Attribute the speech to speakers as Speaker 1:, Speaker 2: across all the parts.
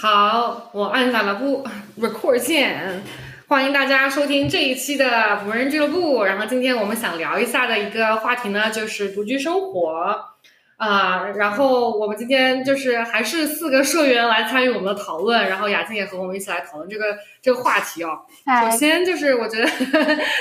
Speaker 1: 好，我按下了不 record 键，欢迎大家收听这一期的仆人俱乐部。然后今天我们想聊一下的一个话题呢，就是独居生活啊。然后我们今天就是还是四个社员来参与我们的讨论，然后雅静也和我们一起来讨论这个这个话题哦。首先就是我觉得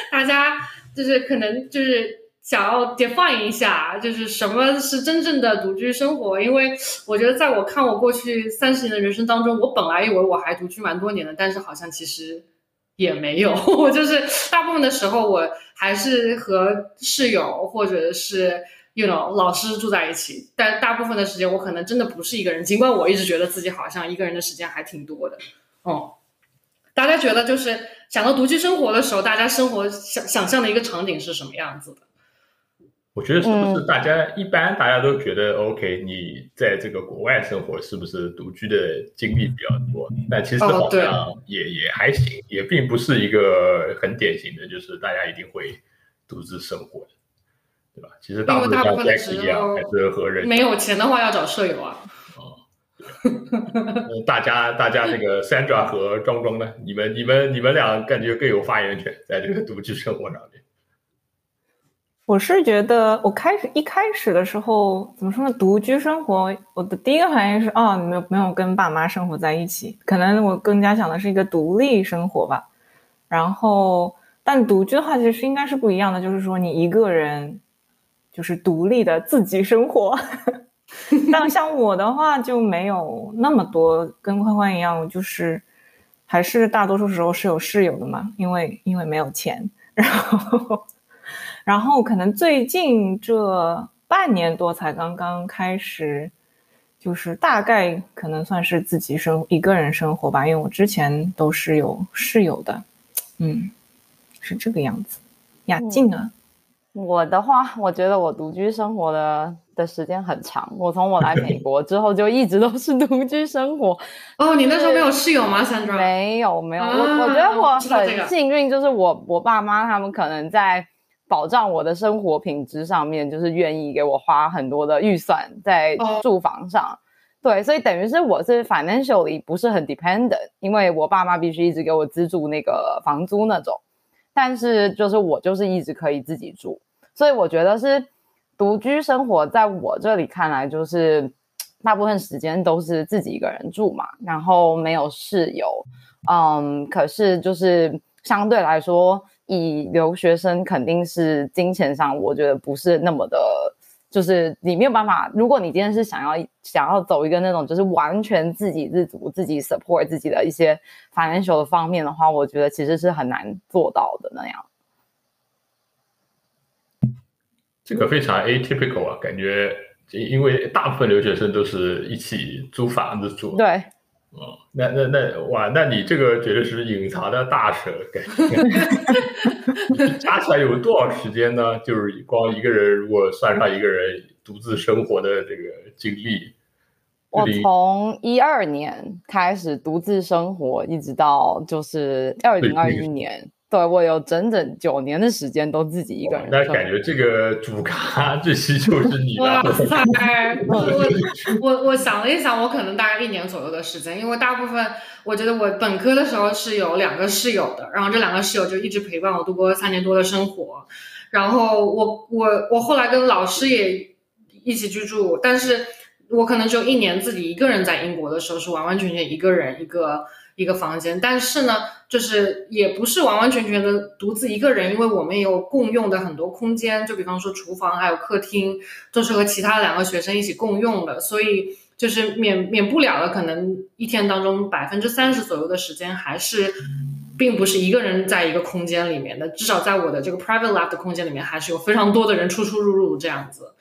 Speaker 1: 大家就是可能就是。想要 define 一下，就是什么是真正的独居生活？因为我觉得，在我看我过去三十年的人生当中，我本来以为我还独居蛮多年的，但是好像其实也没有。我 就是大部分的时候，我还是和室友或者是 you know 老师住在一起。但大部分的时间，我可能真的不是一个人。尽管我一直觉得自己好像一个人的时间还挺多的。哦，大家觉得就是想到独居生活的时候，大家生活想想象的一个场景是什么样子的？
Speaker 2: 我觉得是不是大家一般大家都觉得 OK？你在这个国外生活是不是独居的经历比较多？但其实好像也也还行，也并不是一个很典型的，就是大家一定会独自生活的，对吧？其实大部分像 Jack 一样，还是和人
Speaker 1: 没有钱的话要找舍友啊。
Speaker 2: 哦，大家大家那个 Sandra 和庄庄呢？你们你们你们俩感觉更有发言权在这个独居生活上面。
Speaker 3: 我是觉得，我开始一开始的时候，怎么说呢？独居生活，我的第一个反应是，哦，没有没有跟爸妈生活在一起，可能我更加想的是一个独立生活吧。然后，但独居的话，其实应该是不一样的，就是说你一个人，就是独立的自己生活。但像我的话，就没有那么多，跟欢欢一样，就是还是大多数时候是有室友的嘛，因为因为没有钱，然后。然后可能最近这半年多才刚刚开始，就是大概可能算是自己生一个人生活吧，因为我之前都是有室友的，嗯，是这个样子。雅静呢？
Speaker 4: 我的话，我觉得我独居生活的的时间很长，我从我来美国之后就一直都是独居生活。
Speaker 1: 哦，你那时候没有室友吗？Sandra？
Speaker 4: 没有，没有。我我觉得我很幸运，就是我我爸妈他们可能在。保障我的生活品质上面，就是愿意给我花很多的预算在住房上，对，所以等于是我是 financially 不是很 dependent，因为我爸妈必须一直给我资助那个房租那种，但是就是我就是一直可以自己住，所以我觉得是独居生活在我这里看来就是大部分时间都是自己一个人住嘛，然后没有室友，嗯，可是就是相对来说。以留学生肯定是金钱上，我觉得不是那么的，就是你没有办法。如果你今天是想要想要走一个那种就是完全自给自足、自己 support 自己的一些 financial 的方面的话，我觉得其实是很难做到的那样。
Speaker 2: 这个非常 atypical 啊，感觉因为大部分留学生都是一起租房子住。
Speaker 4: 对。
Speaker 2: 哦，那那那哇，那你这个绝对是隐藏的大神，感觉 加起来有多少时间呢？就是光一个人，如果算上一个人独自生活的这个经历，
Speaker 4: 我从一二年开始独自生活，一直到就是二零二一年。对我有整整九年的时间都自己一个人，
Speaker 2: 那感觉这个主咖这期就是你
Speaker 1: 哇塞！我我我我想了一想，我可能大概一年左右的时间，因为大部分我觉得我本科的时候是有两个室友的，然后这两个室友就一直陪伴我度过三年多的生活，然后我我我后来跟老师也一起居住，但是我可能只有一年自己一个人在英国的时候是完完全全一个人一个。一个房间，但是呢，就是也不是完完全全的独自一个人，因为我们也有共用的很多空间，就比方说厨房还有客厅，都是和其他两个学生一起共用的，所以就是免免不了的，可能一天当中百分之三十左右的时间还是，并不是一个人在一个空间里面的，至少在我的这个 private lab 的空间里面，还是有非常多的人出出入入这样子。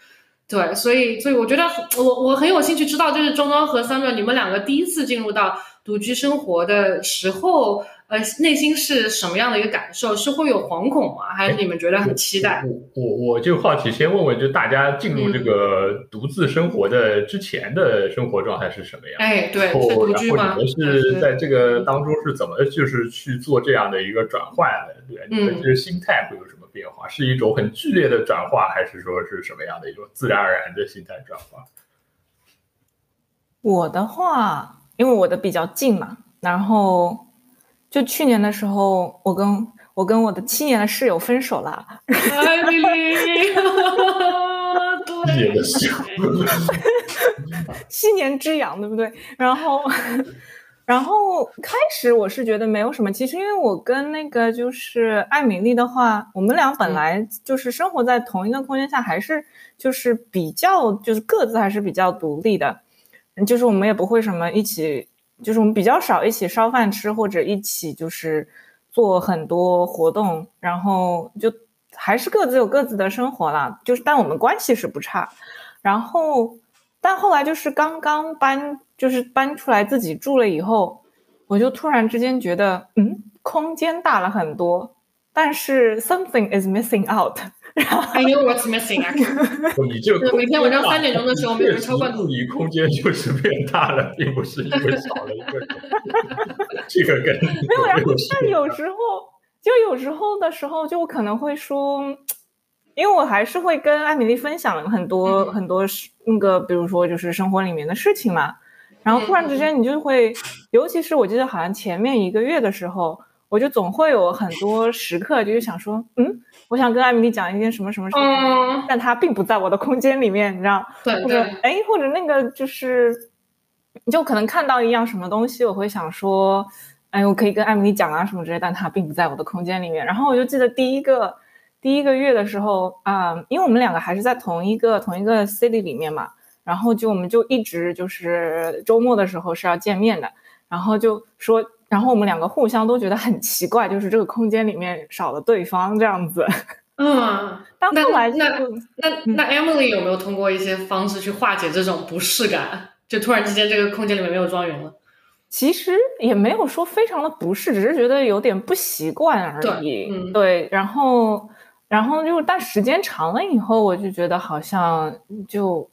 Speaker 1: 对，所以所以我觉得我我很有兴趣知道，就是中庄和三段你们两个第一次进入到。独居生活的时候，呃，内心是什么样的一个感受？是会有惶恐吗？还是你们觉得很期待？
Speaker 2: 我我我就好奇，先问问，就大家进入这个独自生活的之前的生活状态是什么样？
Speaker 1: 哎，对，是独居吗？
Speaker 2: 然后你们是在这个当中是怎么就是去做这样的一个转换的？对，你们这个心态会有什么变化？是一种很剧烈的转化，还是说是什么样的一种自然而然的心态转化？
Speaker 3: 我的话。因为我的比较近嘛，然后就去年的时候，我跟我跟我的七年的室友分手了。
Speaker 2: 七年
Speaker 3: 之痒，对不对？然后。然后开始我是觉得没有什么，其实因为我跟那个就是艾米丽的话，我们俩本来就是生活在同一个空间下，还是就是比较就是各自还是比较独立的，就是我们也不会什么一起，就是我们比较少一起烧饭吃或者一起就是做很多活动，然后就还是各自有各自的生活啦，就是但我们关系是不差，然后但后来就是刚刚搬。就是搬出来自己住了以后，我就突然之间觉得，嗯，空间大了很多，但是 something is missing out。
Speaker 1: I know what's missing.
Speaker 2: 你就
Speaker 1: 每天晚上三点钟的时候，没有人敲罐子。
Speaker 2: 你空间就是变大了，并不是因为少了一个人。这个跟
Speaker 3: 没有。然后，但有时候，就有时候的时候，就可能会说，因为我还是会跟艾米丽分享很多很多那个，比如说就是生活里面的事情嘛。然后突然之间，你就会，尤其是我记得好像前面一个月的时候，我就总会有很多时刻，就是想说，嗯，我想跟艾米丽讲一件什么什么事情，但她并不在我的空间里面，你知道？
Speaker 1: 对，
Speaker 3: 或者哎，或者那个就是，你就可能看到一样什么东西，我会想说，哎，我可以跟艾米丽讲啊什么之类，但她并不在我的空间里面。然后我就记得第一个第一个月的时候啊，因为我们两个还是在同一个同一个 city 里面嘛。然后就我们就一直就是周末的时候是要见面的，然后就说，然后我们两个互相都觉得很奇怪，就是这个空间里面少了对方这样子。
Speaker 1: 嗯，
Speaker 3: 但后来
Speaker 1: 那那那 Emily 有没有通过一些方式去化解这种不适感？就突然之间这个空间里面没有庄园了？
Speaker 3: 其实也没有说非常的不适，只是觉得有点不习惯而已。对，然后然后就但时间长了以后，我就觉得好像就。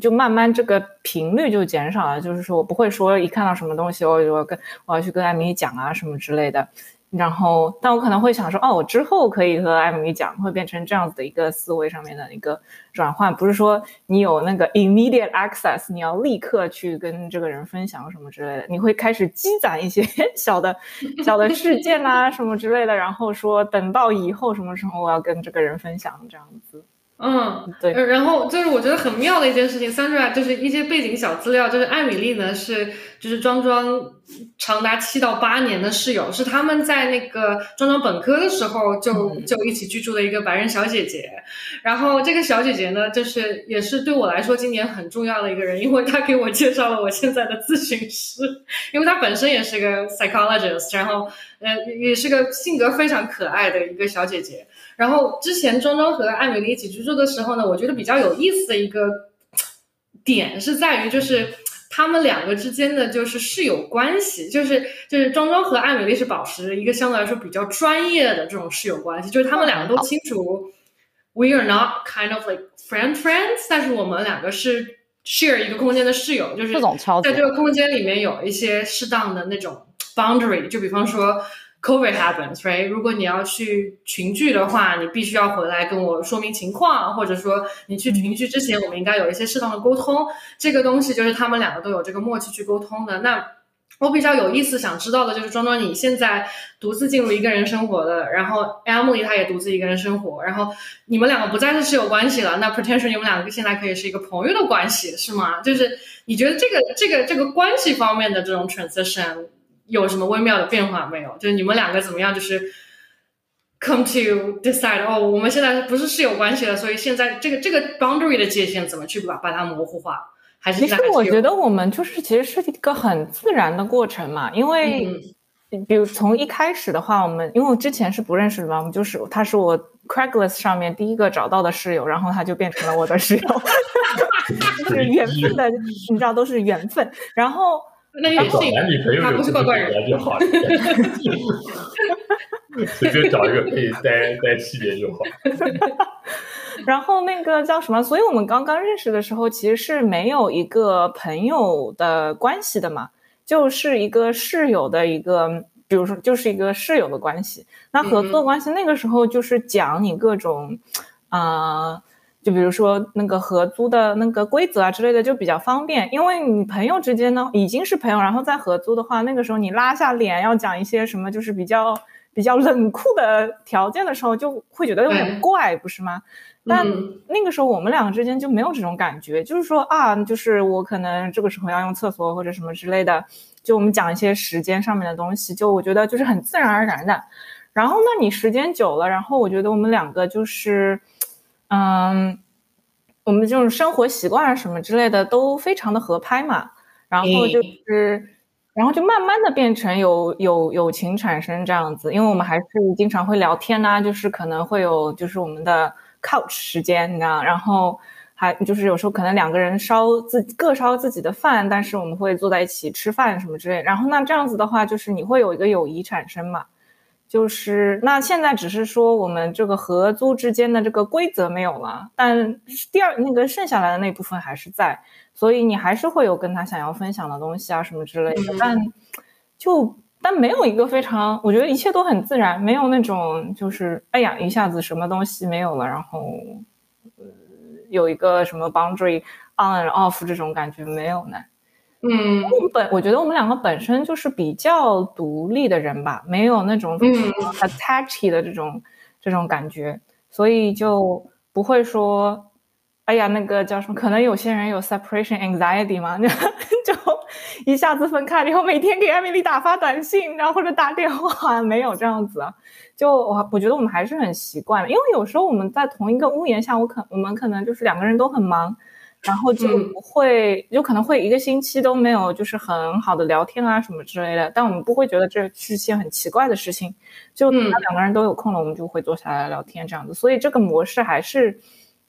Speaker 3: 就慢慢这个频率就减少了，就是说我不会说一看到什么东西，我我跟我要去跟艾米讲啊什么之类的，然后但我可能会想说，哦，我之后可以和艾米讲，会变成这样子的一个思维上面的一个转换，不是说你有那个 immediate access，你要立刻去跟这个人分享什么之类的，你会开始积攒一些 小的小的事件啊什么之类的，然后说等到以后什么时候我要跟这个人分享这样子。
Speaker 1: 嗯，
Speaker 3: 对，
Speaker 1: 然后就是我觉得很妙的一件事情，Sandra 就是一些背景小资料，就是艾米丽呢是就是庄庄长达七到八年的室友，是他们在那个庄庄本科的时候就就一起居住的一个白人小姐姐。然后这个小姐姐呢，就是也是对我来说今年很重要的一个人，因为她给我介绍了我现在的咨询师，因为她本身也是个 psychologist，然后呃也是个性格非常可爱的一个小姐姐。然后之前庄庄和艾米丽一起居住的时候呢，我觉得比较有意思的一个点是在于，就是他们两个之间的就是室友关系，就是就是庄庄和艾米丽是保持一个相对来说比较专业的这种室友关系，就是他们两个都清楚，we are not kind of like friend friends，但是我们两个是 share 一个空间的室友，就是在这个空间里面有一些适当的那种 boundary，就比方说。COVID happens, right？如果你要去群聚的话，你必须要回来跟我说明情况，或者说你去群聚之前，我们应该有一些适当的沟通。这个东西就是他们两个都有这个默契去沟通的。那我比较有意思想知道的就是，庄庄你现在独自进入一个人生活的，然后 Emily 她也独自一个人生活，然后你们两个不再是室友关系了，那 potentially 你们两个现在可以是一个朋友的关系，是吗？就是你觉得这个这个这个关系方面的这种 transition？有什么微妙的变化没有？就是你们两个怎么样？就是 come to decide 哦，我们现在不是室友关系了，所以现在这个这个 boundary 的界限怎么去把把它模糊化？还是
Speaker 3: 其实我觉得我们就是其实是一个很自然的过程嘛，因为比如从一开始的话，我们因为我之前是不认识的嘛，我们就是他是我 Craigslist 上面第一个找到的室友，然后他就变成了我的室友，就是缘分的，你知道都是缘分，然后。
Speaker 1: 那也
Speaker 2: 找男女朋友有
Speaker 1: 怪怪人
Speaker 2: 就好了，随便找一个可以待待七年就好。
Speaker 3: 然后那个叫什么？所以我们刚刚认识的时候，其实是没有一个朋友的关系的嘛，就是一个室友的一个，比如说就是一个室友的关系。那合作关系那个时候就是讲你各种啊。就比如说那个合租的那个规则啊之类的就比较方便，因为你朋友之间呢已经是朋友，然后再合租的话，那个时候你拉下脸要讲一些什么，就是比较比较冷酷的条件的时候，就会觉得有点怪，不是吗？但那个时候我们两个之间就没有这种感觉，就是说啊，就是我可能这个时候要用厕所或者什么之类的，就我们讲一些时间上面的东西，就我觉得就是很自然而然的。然后呢，你时间久了，然后我觉得我们两个就是。嗯，我们这种生活习惯啊什么之类的都非常的合拍嘛，然后就是，然后就慢慢的变成有有友情产生这样子，因为我们还是经常会聊天呐，就是可能会有就是我们的 couch 时间，你知道，然后还就是有时候可能两个人烧自各烧自己的饭，但是我们会坐在一起吃饭什么之类，然后那这样子的话，就是你会有一个友谊产生嘛。就是那现在只是说我们这个合租之间的这个规则没有了，但第二那个剩下来的那部分还是在，所以你还是会有跟他想要分享的东西啊什么之类的，但就但没有一个非常，我觉得一切都很自然，没有那种就是哎呀一下子什么东西没有了，然后呃有一个什么 boundary on and off 这种感觉没有呢。
Speaker 1: 嗯，
Speaker 3: 我本我觉得我们两个本身就是比较独立的人吧，没有那种嗯 attached 的这种这种感觉，所以就不会说，哎呀，那个叫什么？可能有些人有 separation anxiety 嘛，就 就一下子分开了以后，每天给艾米丽打发短信，然后或者打电话，没有这样子。就我我觉得我们还是很习惯了，因为有时候我们在同一个屋檐下，我可我们可能就是两个人都很忙。然后就不会，就可能会一个星期都没有，就是很好的聊天啊什么之类的。但我们不会觉得这是件很奇怪的事情。就等到两个人都有空了，我们就会坐下来聊天这样子。所以这个模式还是，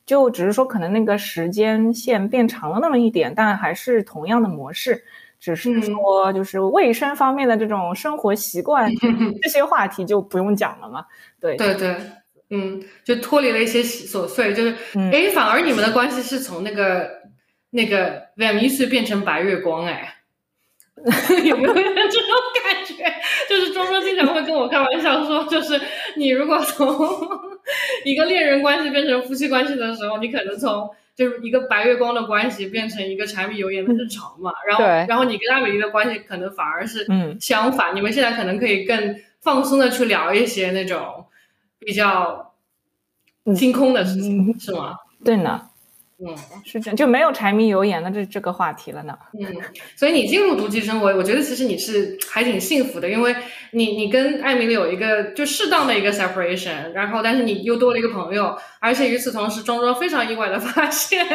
Speaker 3: 就只是说可能那个时间线变长了那么一点，但还是同样的模式，只是说就是卫生方面的这种生活习惯 这些话题就不用讲了嘛。对
Speaker 1: 对对。嗯，就脱离了一些琐碎，就是，哎，反而你们的关系是从那个那个 vm 一岁变成白月光，哎，有没有这种感觉？就是庄庄经常会跟我开玩笑说，就是你如果从一个恋人关系变成夫妻关系的时候，你可能从就是一个白月光的关系变成一个柴米油盐的日常嘛。然后，然后你跟阿美丽的关系可能反而是相反，你们现在可能可以更放松的去聊一些那种。比较清空的事情是吗？
Speaker 3: 对呢。嗯，是这样，就没有柴米油盐的这这个话题了呢。
Speaker 1: 嗯，所以你进入独居生活，我觉得其实你是还挺幸福的，因为你你跟艾米丽有一个就适当的一个 separation，然后但是你又多了一个朋友，而且与此同时，庄庄非常意外的发现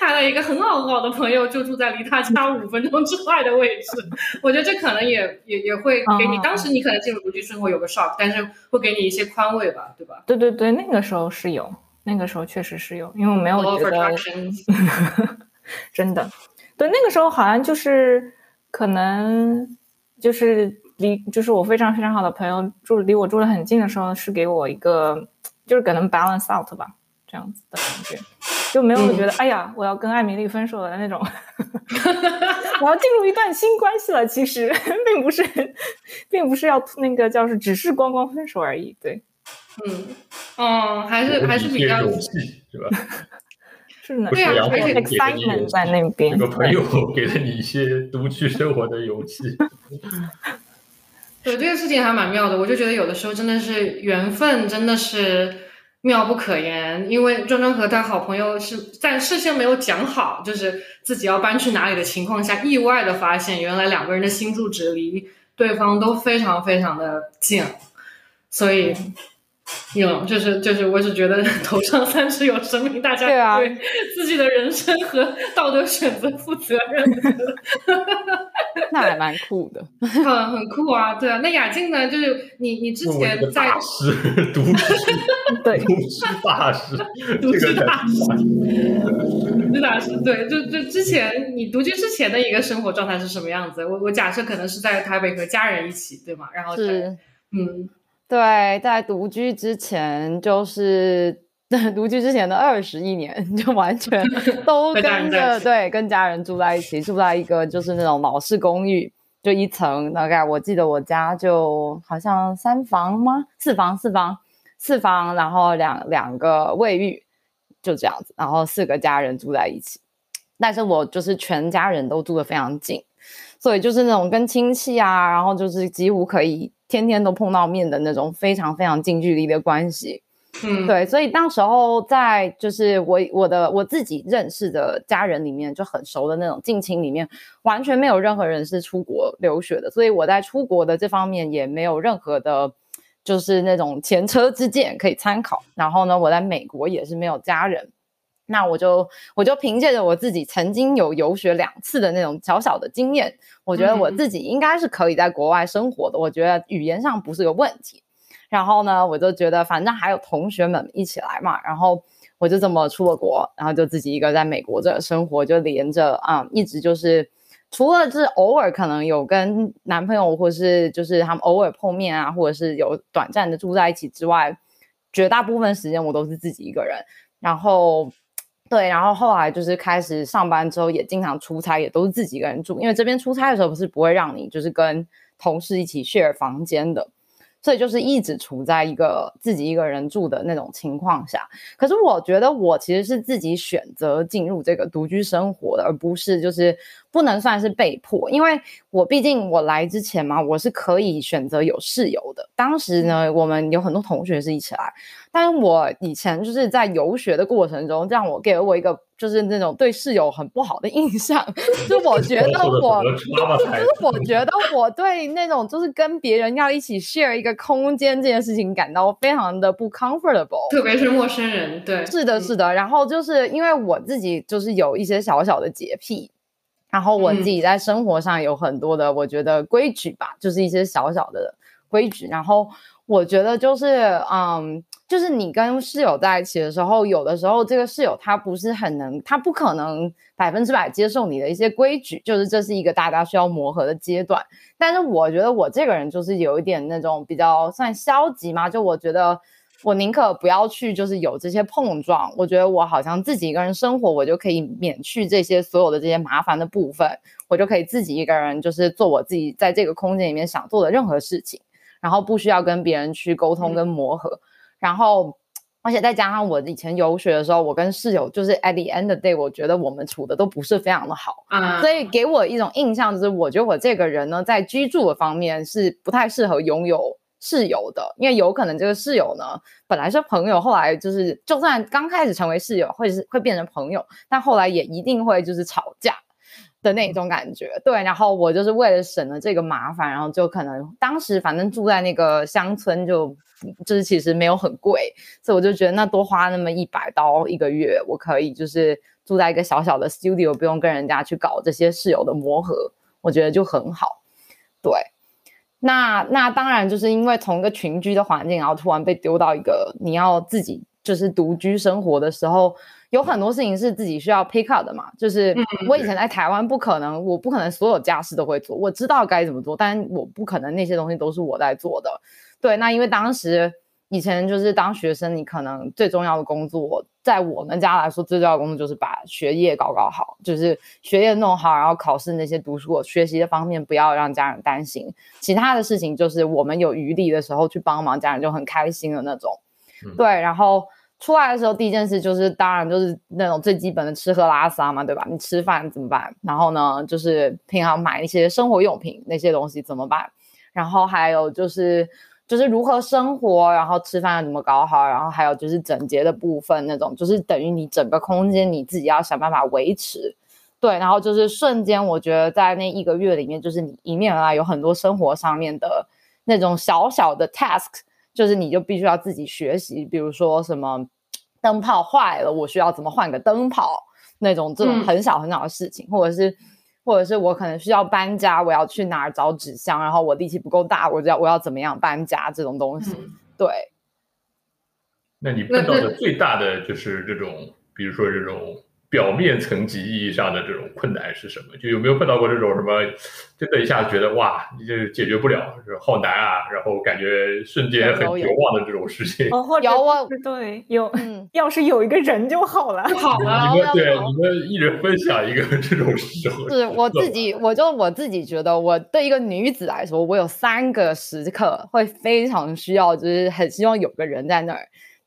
Speaker 1: 他的一个很好很好的朋友就住在离他家五分钟之外的位置。我觉得这可能也也也会给你当时你可能进入独居生活有个 shock，但是会给你一些宽慰吧，对吧？
Speaker 3: 对对对，那个时候是有。那个时候确实是有，因为我没有觉得，真的，对，那个时候好像就是可能就是离就是我非常非常好的朋友住离我住的很近的时候，是给我一个就是可能 balance out 吧，这样子的感觉，就没有觉得哎呀我要跟艾米丽分手的那种，我要进入一段新关系了，其实 并不是，并不是要那个叫是只是光光分手而已，对。
Speaker 1: 嗯，哦，还是还是比较
Speaker 2: 勇气，是吧？
Speaker 3: 是的，
Speaker 1: 对呀，
Speaker 3: 而且 excitement 在那边，
Speaker 2: 有个朋友给了你一些独居生活的勇气。
Speaker 1: 对这个事情还蛮妙的，我就觉得有的时候真的是缘分，真的是妙不可言。因为庄庄和他好朋友是在事先没有讲好，就是自己要搬去哪里的情况下，意外的发现原来两个人的新住址离对方都非常非常的近，所以。有，就是就是，我只觉得 头上三尺有神明，大家对自己的人生和道德选择负责任。
Speaker 4: 那还蛮酷的，
Speaker 1: 很很酷啊！对啊，那雅静呢？就是你你之前在
Speaker 2: 大师独居，
Speaker 3: 对
Speaker 2: 独居大师，
Speaker 1: 独居大师，独居大师，对，就就之前你独居之前的一个生活状态是什么样子？我我假设可能是在台北和家人一起，对吗？然后
Speaker 4: 是
Speaker 1: 嗯。
Speaker 4: 对，在独居之前，就是 独居之前的二十一年，就完全 都跟着对跟家人住在一起，住在一个就是那种老式公寓，就一层，大概我记得我家就好像三房吗？四房，四房，四房，然后两两个卫浴，就这样子，然后四个家人住在一起，但是我就是全家人都住的非常近，所以就是那种跟亲戚啊，然后就是几乎可以天天都碰到面的那种非常非常近距离的关系。
Speaker 1: 嗯，
Speaker 4: 对，所以那时候在就是我我的我自己认识的家人里面就很熟的那种近亲里面，完全没有任何人是出国留学的，所以我在出国的这方面也没有任何的，就是那种前车之鉴可以参考。然后呢，我在美国也是没有家人，那我就我就凭借着我自己曾经有游学两次的那种小小的经验，我觉得我自己应该是可以在国外生活的，我觉得语言上不是个问题。然后呢，我就觉得反正还有同学们一起来嘛，然后我就这么出了国，然后就自己一个在美国这生活，就连着啊，一直就是除了是偶尔可能有跟男朋友或是就是他们偶尔碰面啊，或者是有短暂的住在一起之外，绝大部分时间我都是自己一个人。然后对，然后后来就是开始上班之后，也经常出差，也都是自己一个人住，因为这边出差的时候不是不会让你就是跟同事一起 share 房间的。所以就是一直处在一个自己一个人住的那种情况下，可是我觉得我其实是自己选择进入这个独居生活的，而不是就是不能算是被迫，因为我毕竟我来之前嘛，我是可以选择有室友的。当时呢，我们有很多同学是一起来。但我以前就是在游学的过程中，让我给了我一个就是那种对室友很不好的印象，就我觉得我，就是我觉得我对那种就是跟别人要一起 share 一个空间这件事情感到非常的不 comfortable，
Speaker 1: 特别是陌生人，对，
Speaker 4: 是的，是的。然后就是因为我自己就是有一些小小的洁癖，然后我自己在生活上有很多的我觉得规矩吧，就是一些小小的规矩，然后我觉得就是嗯。就是你跟室友在一起的时候，有的时候这个室友他不是很能，他不可能百分之百接受你的一些规矩，就是这是一个大家需要磨合的阶段。但是我觉得我这个人就是有一点那种比较算消极嘛，就我觉得我宁可不要去，就是有这些碰撞。我觉得我好像自己一个人生活，我就可以免去这些所有的这些麻烦的部分，我就可以自己一个人就是做我自己在这个空间里面想做的任何事情，然后不需要跟别人去沟通跟磨合。然后，而且再加上我以前游学的时候，我跟室友就是 at the end of day，我觉得我们处的都不是非常的好，
Speaker 1: 啊，
Speaker 4: 所以给我一种印象就是，我觉得我这个人呢，在居住的方面是不太适合拥有室友的，因为有可能这个室友呢，本来是朋友，后来就是就算刚开始成为室友，会是会变成朋友，但后来也一定会就是吵架。的那种感觉，对，然后我就是为了省了这个麻烦，然后就可能当时反正住在那个乡村，就就是其实没有很贵，所以我就觉得那多花那么一百刀一个月，我可以就是住在一个小小的 studio，不用跟人家去搞这些室友的磨合，我觉得就很好。对，那那当然就是因为从一个群居的环境，然后突然被丢到一个你要自己就是独居生活的时候。有很多事情是自己需要 pick up 的嘛，就是我以前在台湾不可能，我不可能所有家事都会做，我知道该怎么做，但我不可能那些东西都是我在做的。对，那因为当时以前就是当学生，你可能最重要的工作，在我们家来说最重要的工作就是把学业搞搞好，就是学业弄好，然后考试那些读书学习的方面不要让家人担心，其他的事情就是我们有余力的时候去帮忙家人就很开心的那种。对，然后。出来的时候，第一件事就是，当然就是那种最基本的吃喝拉撒嘛，对吧？你吃饭怎么办？然后呢，就是平常买一些生活用品那些东西怎么办？然后还有就是，就是如何生活，然后吃饭怎么搞好？然后还有就是整洁的部分，那种就是等于你整个空间你自己要想办法维持。对，然后就是瞬间，我觉得在那一个月里面，就是你迎面而来有很多生活上面的那种小小的 task，就是你就必须要自己学习，比如说什么。灯泡坏了，我需要怎么换个灯泡？那种这种很小很小的事情，或者是，或者是我可能需要搬家，我要去哪儿找纸箱？然后我力气不够大，我就要我要怎么样搬家？这种东西，对。
Speaker 2: 那你碰到的最大的就是这种，比如说这种。表面层级意义上的这种困难是什么？就有没有碰到过这种什么，真的一下子觉得哇，你这解决不了，好难啊，然后感觉瞬间很绝望的这种事情？
Speaker 3: 有啊，对，有，要是有一个人就好了，
Speaker 1: 好了。
Speaker 2: 你们对，你们一人分享一个 这种时候。
Speaker 4: 是我自己，我就我自己觉得，我对一个女子来说，我有三个时刻会非常需要，就是很希望有个人在那儿。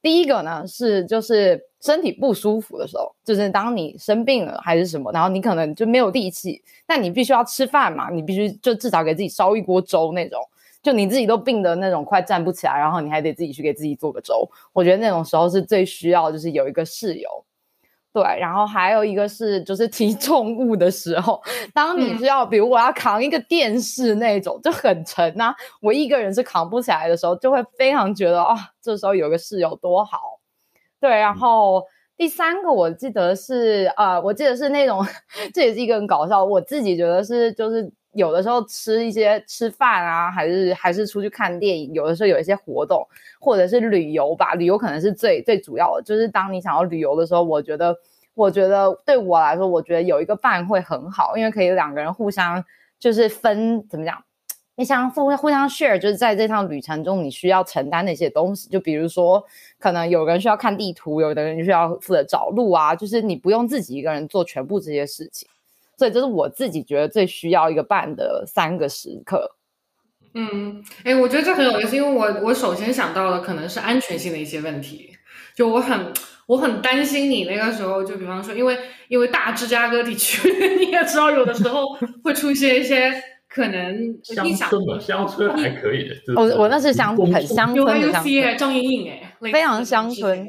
Speaker 4: 第一个呢是就是身体不舒服的时候，就是当你生病了还是什么，然后你可能就没有力气，但你必须要吃饭嘛，你必须就至少给自己烧一锅粥那种，就你自己都病的那种快站不起来，然后你还得自己去给自己做个粥。我觉得那种时候是最需要，就是有一个室友。对，然后还有一个是就是 提重物的时候，当你是要，比如我要扛一个电视那种就很沉呐，我一个人是扛不起来的时候，就会非常觉得啊，这时候有个室友多好。对，然后第三个我记得是呃，我记得是那种，这也是一个很搞笑，我自己觉得是就是有的时候吃一些吃饭啊，还是还是出去看电影，有的时候有一些活动或者是旅游吧，旅游可能是最最主要的，就是当你想要旅游的时候，我觉得。我觉得对我来说，我觉得有一个伴会很好，因为可以两个人互相就是分怎么讲，你相互互相 share，就是在这趟旅程中你需要承担的一些东西，就比如说可能有人需要看地图，有的人需要负责找路啊，就是你不用自己一个人做全部这些事情，所以这是我自己觉得最需要一个伴的三个时刻。
Speaker 1: 嗯，哎，我觉得这很有意思，因为我我首先想到的可能是安全性的一些问题，就我很。我很担心你那个时候，就比方说，因为因为大芝加哥地区，你也知道，有的时候会出现一些可能
Speaker 2: 乡村嘛，乡村还可以的。
Speaker 4: 我我那是乡很乡村的乡
Speaker 1: 村，张莹莹哎，
Speaker 4: 非常乡村。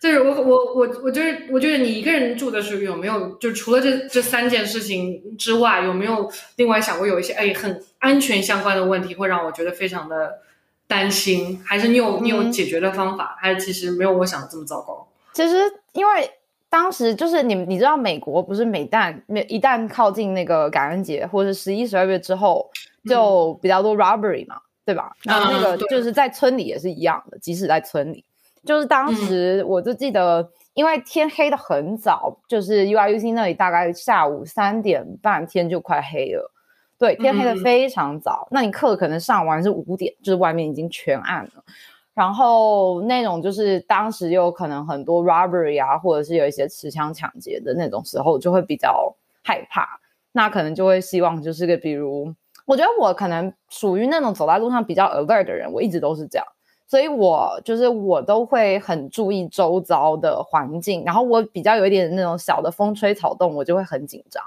Speaker 1: 就是我我我我就是我觉得你一个人住的时候有没有就除了这这三件事情之外，有没有另外想过有一些哎很安全相关的问题，会让我觉得非常的担心？还是你有你有解决的方法？还是其实没有我想的这么糟糕？
Speaker 4: 其实，因为当时就是你，你知道美国不是每旦每一旦靠近那个感恩节或者十一、十二月之后，就比较多 robbery 嘛，对吧？然后那个就是在村里也是一样的，即使在村里，就是当时我就记得，因为天黑的很早，就是 U I U C 那里大概下午三点半天就快黑了，对，天黑的非常早。那你课可能上完是五点，就是外面已经全暗了。然后那种就是当时有可能很多 robbery 啊，或者是有一些持枪抢劫的那种时候，就会比较害怕。那可能就会希望就是个，比如我觉得我可能属于那种走在路上比较 alert 的人，我一直都是这样，所以我就是我都会很注意周遭的环境。然后我比较有一点那种小的风吹草动，我就会很紧张，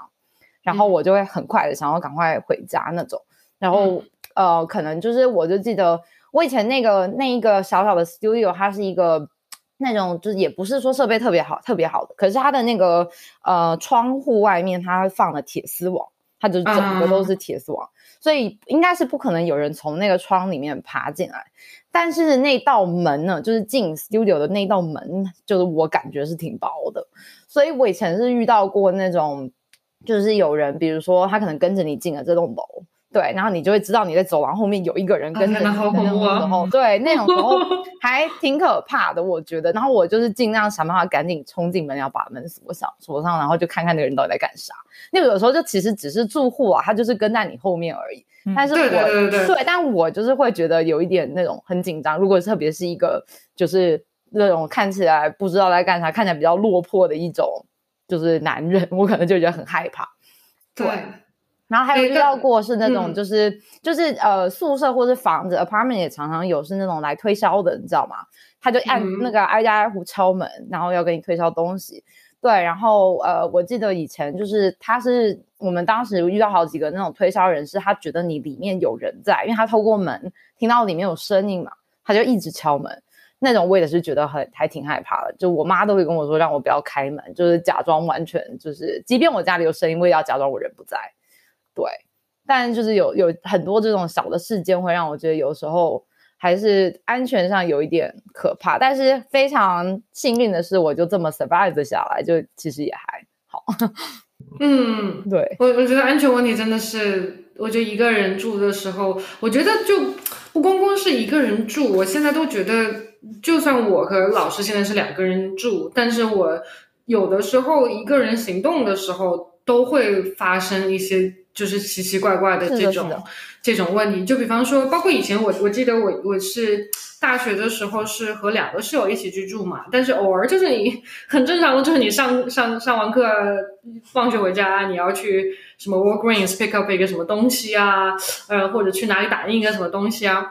Speaker 4: 然后我就会很快的想要赶快回家那种。然后呃，可能就是我就记得。我以前那个那一个小小的 studio，它是一个那种，就是也不是说设备特别好、特别好的，可是它的那个呃窗户外面它放了铁丝网，它就整个都是铁丝网，所以应该是不可能有人从那个窗里面爬进来。但是那道门呢，就是进 studio 的那道门，就是我感觉是挺薄的，所以我以前是遇到过那种，就是有人，比如说他可能跟着你进了这栋楼。对，然后你就会知道你在走廊后面有一个人跟着你，
Speaker 1: 好恐怖
Speaker 4: 啊！对，那种时候 还挺可怕的，我觉得。然后我就是尽量想办法赶紧冲进门，要把门锁上，锁上，然后就看看那个人到底在干啥。那个有时候就其实只是住户啊，他就是跟在你后面而已。但是，我
Speaker 1: 对，
Speaker 4: 但我就是会觉得有一点那种很紧张。如果特别是一个就是那种看起来不知道在干啥，看起来比较落魄的一种就是男人，我可能就觉得很害怕。
Speaker 1: 对。
Speaker 4: 然后还有遇到过是那种就是就是呃宿舍或是房子 apartment 也常常有是那种来推销的，你知道吗？他就按那个挨家挨户敲门，然后要给你推销东西。对，然后呃我记得以前就是他是我们当时遇到好几个那种推销人士，他觉得你里面有人在，因为他透过门听到里面有声音嘛，他就一直敲门。那种我也是觉得很还挺害怕的，就我妈都会跟我说让我不要开门，就是假装完全就是，即便我家里有声音，我也要假装我人不在。对，但就是有有很多这种小的事件，会让我觉得有时候还是安全上有一点可怕。但是非常幸运的是，我就这么 survive 下来，就其实也还好。
Speaker 1: 嗯，
Speaker 4: 对
Speaker 1: 我我觉得安全问题真的是，我觉得一个人住的时候，我觉得就不光光是一个人住，我现在都觉得，就算我和老师现在是两个人住，但是我有的时候一个人行动的时候，都会发生一些。就是奇奇怪怪的这种这种问题，就比方说，包括以前我我记得我我是大学的时候是和两个室友一起居住嘛，但是偶尔就是你很正常的，就是你上上上完课，放学回家，你要去什么 Walgreens pick up 一个什么东西啊，呃，或者去哪里打印一个什么东西啊，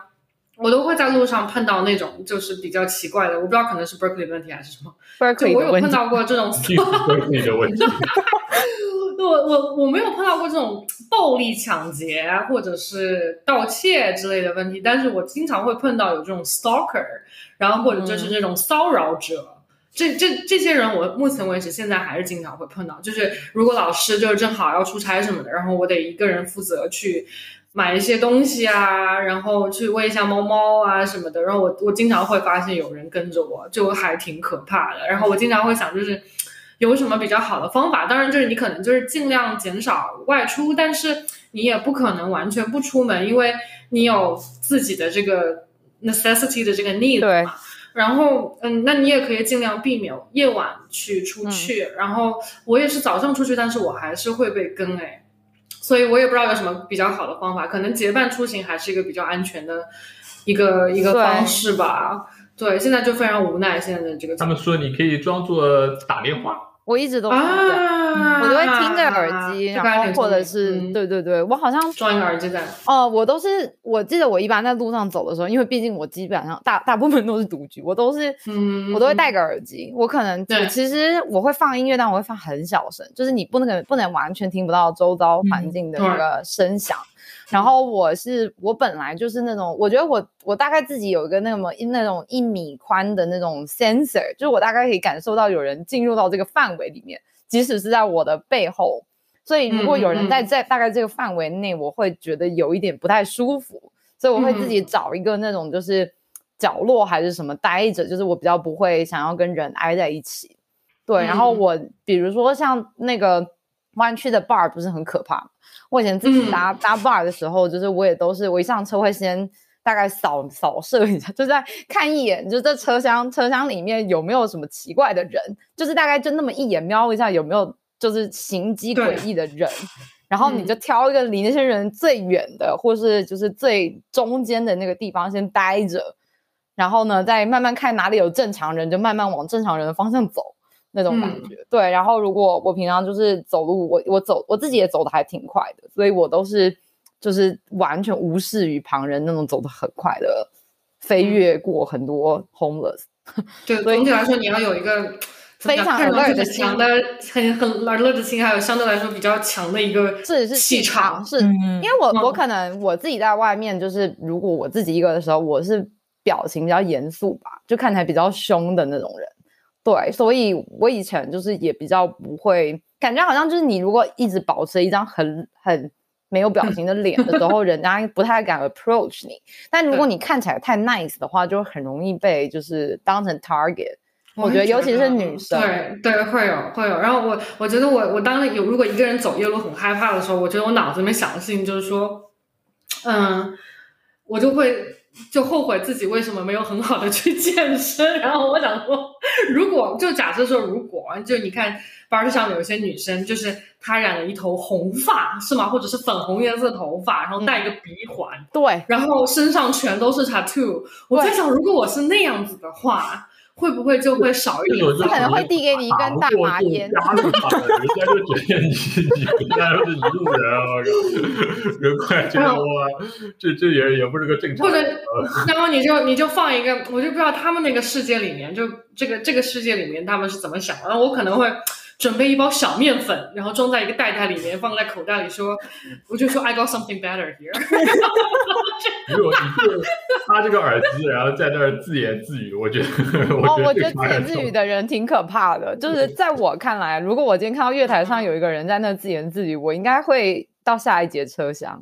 Speaker 1: 我都会在路上碰到那种就是比较奇怪的，我不知道可能是 Berkeley 问题还是什么。
Speaker 4: Berkeley
Speaker 1: 我有碰到过这种
Speaker 2: Berkeley 的问题。
Speaker 1: 我我我没有碰到过这种暴力抢劫或者是盗窃之类的问题，但是我经常会碰到有这种 stalker，然后或者就是这种骚扰者。这这这些人，我目前为止现在还是经常会碰到。就是如果老师就是正好要出差什么的，然后我得一个人负责去买一些东西啊，然后去喂一下猫猫啊什么的。然后我我经常会发现有人跟着我，就还挺可怕的。然后我经常会想，就是有什么比较好的方法？当然，就是你可能就是尽量减少外出，但是你也不可能完全不出门，因为你有自己的这个 necessity 的这个 need。
Speaker 4: 对。
Speaker 1: 然后，嗯，那你也可以尽量避免夜晚去出去。然后我也是早上出去，但是我还是会被跟哎，所以我也不知道有什么比较好的方法。可能结伴出行还是一个比较安全的一个一个方式吧。对，现在就非常无奈，现在的这个。
Speaker 2: 他们说你可以装作打电话。
Speaker 4: 我一直都这样，我都会听着耳机，然后或者是对对对，我好像
Speaker 1: 装一个耳机在。
Speaker 4: 哦，我都是，我记得我一般在路上走的时候，因为毕竟我基本上大大部分都是独居，我都是，嗯，我都会戴个耳机。我可能我其实我会放音乐，但我会放很小声，就是你不能不能完全听不到周遭环境的那个声响。然后我是我本来就是那种，我觉得我我大概自己有一个那么那种一米宽的那种 sensor，就是我大概可以感受到有人进入到这个范围里面，即使是在我的背后。所以如果有人在在大概这个范围内，我会觉得有一点不太舒服，所以我会自己找一个那种就是角落还是什么待着，就是我比较不会想要跟人挨在一起。对，然后我比如说像那个湾区的 bar 不是很可怕吗。我以前自己搭搭 bar 的时候，就是我也都是我一上车会先大概扫扫射一下，就在看一眼，就这车厢车厢里面有没有什么奇怪的人，就是大概就那么一眼瞄一下有没有就是行迹诡异的人，然后你就挑一个离那些人最远的，或是就是最中间的那个地方先待着，然后呢再慢慢看哪里有正常人，就慢慢往正常人的方向走。那种感觉，对。然后，如果我平常就是走路，我我走我自己也走的还挺快的，所以我都是就是完全无视于旁人那种走的很快的，飞越过很多 homeless。
Speaker 1: 对，总体来说，你要有一个
Speaker 4: 非常
Speaker 1: 的强的很很 alert 的心，还有相对来说比较强的一个
Speaker 4: 是是
Speaker 1: 气场。
Speaker 4: 是因为我我可能我自己在外面，就是如果我自己一个的时候，我是表情比较严肃吧，就看起来比较凶的那种人。对，所以我以前就是也比较不会，感觉好像就是你如果一直保持一张很很没有表情的脸的时候，人家不太敢 approach 你。但如果你看起来太 nice 的话，就很容易被就是当成 target。我觉得尤其是女生，
Speaker 1: 对对会有会有。然后我我觉得我我当有如果一个人走夜路很害怕的时候，我觉得我脑子里面想的事情就是说，嗯，我就会。就后悔自己为什么没有很好的去健身，然后我想说，如果就假设说，如果就你看班上有些女生，就是她染了一头红发，是吗？或者是粉红颜色头发，然后戴一个鼻环，
Speaker 4: 对，
Speaker 1: 然后身上全都是 tattoo。我在想，如果我是那样子的话。会不会就会少一点？
Speaker 4: 他可能会递给你一根大麻烟。
Speaker 2: 人家就觉得你你人家都是一路人啊，人快就啊，这这也也不是个正常。
Speaker 1: 或者，然后你就你就放一个，我就不知道他们那个世界里面，就这个这个世界里面他们是怎么想的。然后我可能会。准备一包小面粉，然后装在一个袋袋里面，放在口袋里，说，我就说 I got something better here。
Speaker 2: 如果你就插这个耳机，然后在那儿自言自语，我觉得，哦，
Speaker 4: 我觉得自言自语的人挺可怕的。就是在我看来，如果我今天看到月台上有一个人在那自言自语，我应该会到下一节车厢。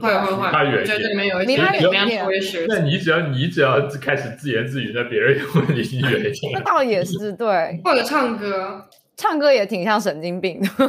Speaker 1: 会会会，
Speaker 2: 他远
Speaker 1: 一点，
Speaker 4: 离他远一点。
Speaker 2: 那你只要你只要开始自言自语，那别人也会离你远一点。
Speaker 4: 那倒也是对，
Speaker 1: 或者唱歌。
Speaker 4: 唱歌也挺像神经病的。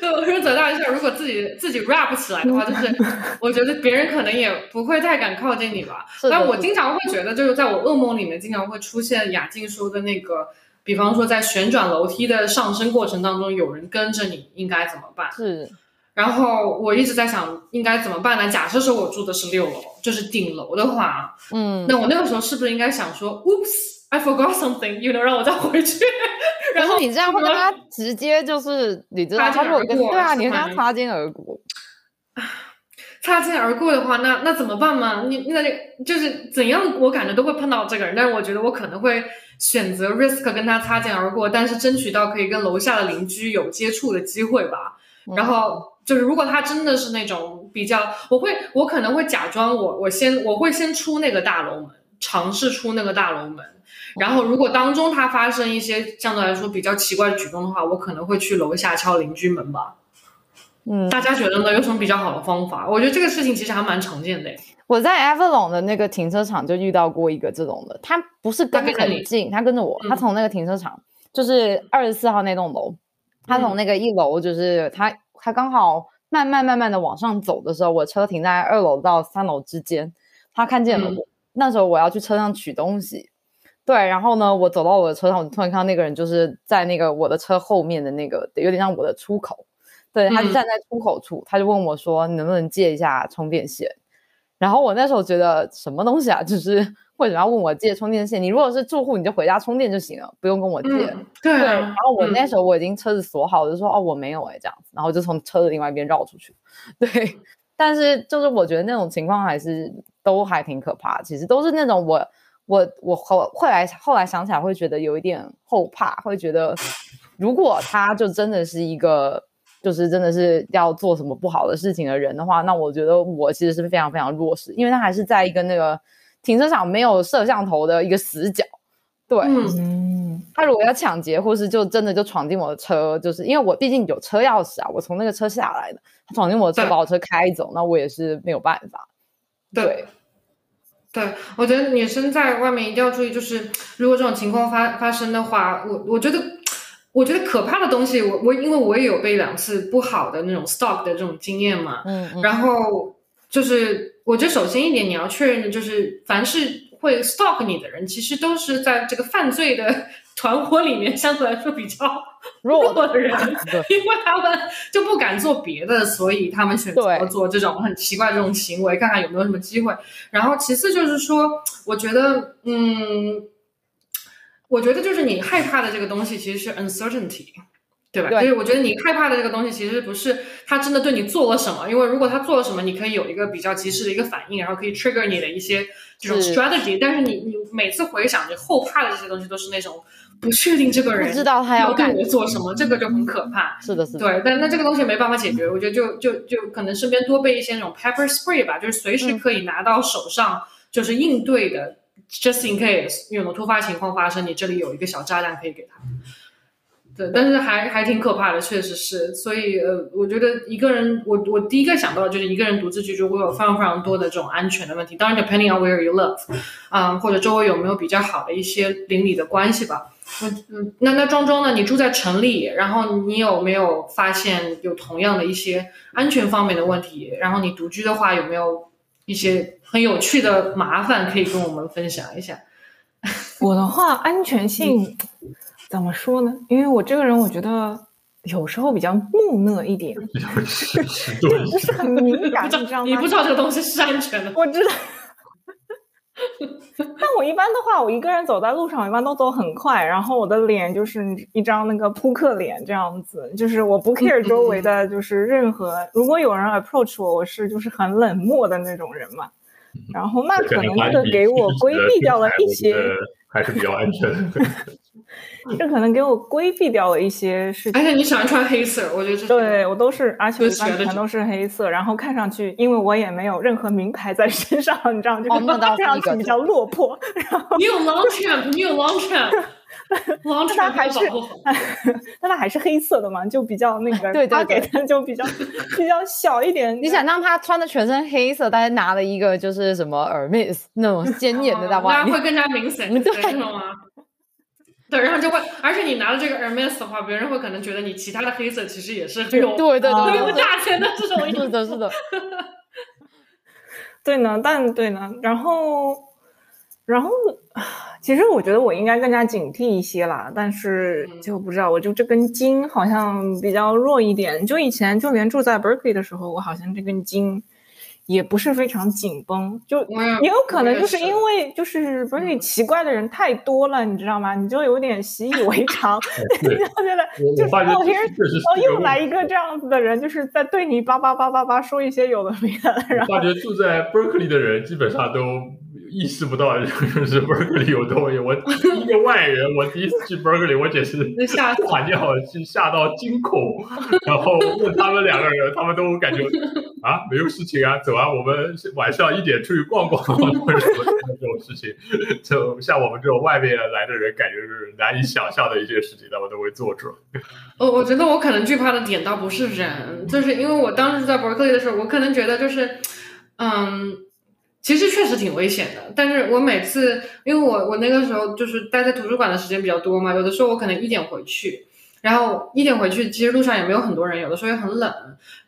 Speaker 1: 对，我说走到一下，如果自己自己 rap 起来的话，就是我觉得别人可能也不会太敢靠近你吧。但我经常会觉得，就是在我噩梦里面，经常会出现雅静说的那个，比方说在旋转楼梯的上升过程当中，有人跟着你，应该怎么办？
Speaker 4: 是。
Speaker 1: 然后我一直在想，应该怎么办呢？假设说我住的是六楼，就是顶楼的话，嗯，那我那个时候是不是应该想说，Oops。I forgot something，you know，让我再回去。然后
Speaker 4: 你这样会跟他直接就是，你知道他如果跟对啊，你跟他擦肩而过。
Speaker 1: 擦肩而过的话，那那怎么办嘛？你那就是怎样，我感觉都会碰到这个人，但是我觉得我可能会选择 risk 跟他擦肩而过，但是争取到可以跟楼下的邻居有接触的机会吧。然后就是如果他真的是那种比较，我会我可能会假装我我先我会先出那个大楼门，尝试出那个大楼门。然后，如果当中他发生一些相对来说比较奇怪的举动的话，我可能会去楼下敲邻居门吧。
Speaker 4: 嗯，
Speaker 1: 大家觉得呢？有什么比较好的方法？我觉得这个事情其实还蛮常见的。
Speaker 4: 我在 Avalon 的那个停车场就遇到过一个这种的，他不是跟很近，他跟着我，他从那个停车场，就是二十四号那栋楼，他从那个一楼，就是他他刚好慢慢慢慢的往上走的时候，我车停在二楼到三楼之间，他看见了我。那时候我要去车上取东西。对，然后呢，我走到我的车上，我突然看到那个人就是在那个我的车后面的那个，有点像我的出口。对，他就站在出口处，他就问我说：“你能不能借一下充电线？”然后我那时候觉得什么东西啊，就是 为什么要问我借充电线？你如果是住户，你就回家充电就行了，不用跟我借。
Speaker 1: 对。
Speaker 4: 然后我那时候我已经车子锁好，我就说：“哦，我没有哎，这样子。”然后就从车的另外一边绕出去。对，但是就是我觉得那种情况还是都还挺可怕。其实都是那种我。我我后后来后来想起来会觉得有一点后怕，会觉得如果他就真的是一个就是真的是要做什么不好的事情的人的话，那我觉得我其实是非常非常弱势，因为他还是在一个那个停车场没有摄像头的一个死角。对，嗯，他如果要抢劫或是就真的就闯进我的车，就是因为我毕竟有车钥匙啊，我从那个车下来的，他闯进我的车把我车开走，那我也是没有办法。
Speaker 1: 对。对，我觉得女生在外面一定要注意，就是如果这种情况发发生的话，我我觉得，我觉得可怕的东西，我我因为我也有被两次不好的那种 stalk 的这种经验嘛，
Speaker 4: 嗯，
Speaker 1: 然后就是我觉得首先一点你要确认的就是，凡是会 stalk 你的人，其实都是在这个犯罪的。团伙里面相对来说比较 弱的人，因为他们就不敢做别的，所以他们选择做这种很奇怪这种行为，看看有没有什么机会。然后其次就是说，我觉得，嗯，我觉得就是你害怕的这个东西其实是 uncertainty。对吧？所以我觉得你害怕的这个东西，其实不是他真的对你做了什么，因为如果他做了什么，你可以有一个比较及时的一个反应，然后可以 trigger 你的一些这种 strategy。但是你你每次回想你后怕的这些东西，都是那种不确定这个人
Speaker 4: 不知道他
Speaker 1: 要对我做什么，这个就很可怕。
Speaker 4: 是的，是的。
Speaker 1: 对，但那这个东西没办法解决，我觉得就就就可能身边多备一些那种 pepper spray 吧，就是随时可以拿到手上，就是应对的，just in case 有突发情况发生，你这里有一个小炸弹可以给他。对，但是还还挺可怕的，确实是。所以呃，我觉得一个人，我我第一个想到就是一个人独自居住会有非常非常多的这种安全的问题。当然，depending on where you live，啊，或者周围有没有比较好的一些邻里的关系吧。嗯嗯，那那庄庄呢？你住在城里，然后你有没有发现有同样的一些安全方面的问题？然后你独居的话，有没有一些很有趣的麻烦可以跟我们分享一下？
Speaker 3: 我的话，安全性。怎么说呢？因为我这个人，我觉得有时候比较木讷一点，不是很敏感，你知道吗？
Speaker 1: 你不知道这个东西是安全的，
Speaker 3: 我知道。但我一般的话，我一个人走在路上，一般都走很快，然后我的脸就是一张那个扑克脸这样子，就是我不 care 周围的，就是任何如果有人 approach 我，我是就是很冷漠的那种人嘛。然后那可能这个给我规避掉了一些，
Speaker 2: 还是比较安全的。
Speaker 3: 这可能给我规避掉了一些事情。
Speaker 1: 而且你喜欢穿黑色，我觉得
Speaker 3: 对我都是，而且一般全都是黑色，然后看上去，因为我也没有任何名牌在身上，你知道，就是看上去比较落魄。然后
Speaker 1: 你有 Longchamp，你有 Longchamp，Longchamp
Speaker 3: 它还是，但它还是黑色的嘛，就比较那个，
Speaker 4: 对对对，
Speaker 3: 就比较 比较小一点。
Speaker 4: 你想让他穿的全身黑色，但是拿了一个就是什么 Hermes 那种鲜艳的在外
Speaker 1: 面，会更加明显，对吗？对，然后就会，而且你拿了这个 Hermes 的话，别人会可能觉得你其他的黑色其实也是很有
Speaker 4: 对对对
Speaker 1: 有价钱的这种
Speaker 4: 意思。是的，是的。
Speaker 3: 对呢，但对呢，然后，然后，其实我觉得我应该更加警惕一些啦，但是就不知道，我就这根筋好像比较弱一点。就以前就连住在 Berkeley 的时候，我好像这根筋也不是非常紧绷，就也有可能就是因为就是不是你奇怪的人太多了，你知道吗？你就有点习以为常，
Speaker 2: 你就
Speaker 3: 觉得就是哦，天哦又来一个这样子的人，就是在对你叭叭叭叭叭说一些有的没的。然后
Speaker 2: 发觉住在 Berkeley 的人基本上都。意识不到就是 Berkeley 有多远。我一个外人，我第一次去 Berkeley，我简直吓惨尿，是吓到惊恐。然后问他们两个人，他们都感觉啊，没有事情啊，走啊，我们晚上一点出去逛逛。这种事情，就像我们这种外面来的人，感觉是难以想象的一些事情，他们都会做出来。
Speaker 1: 我我觉得我可能惧怕的点倒不是人，就是因为我当时在 Berkeley 的时候，我可能觉得就是，嗯。其实确实挺危险的，但是我每次，因为我我那个时候就是待在图书馆的时间比较多嘛，有的时候我可能一点回去，然后一点回去，其实路上也没有很多人，有的时候也很冷。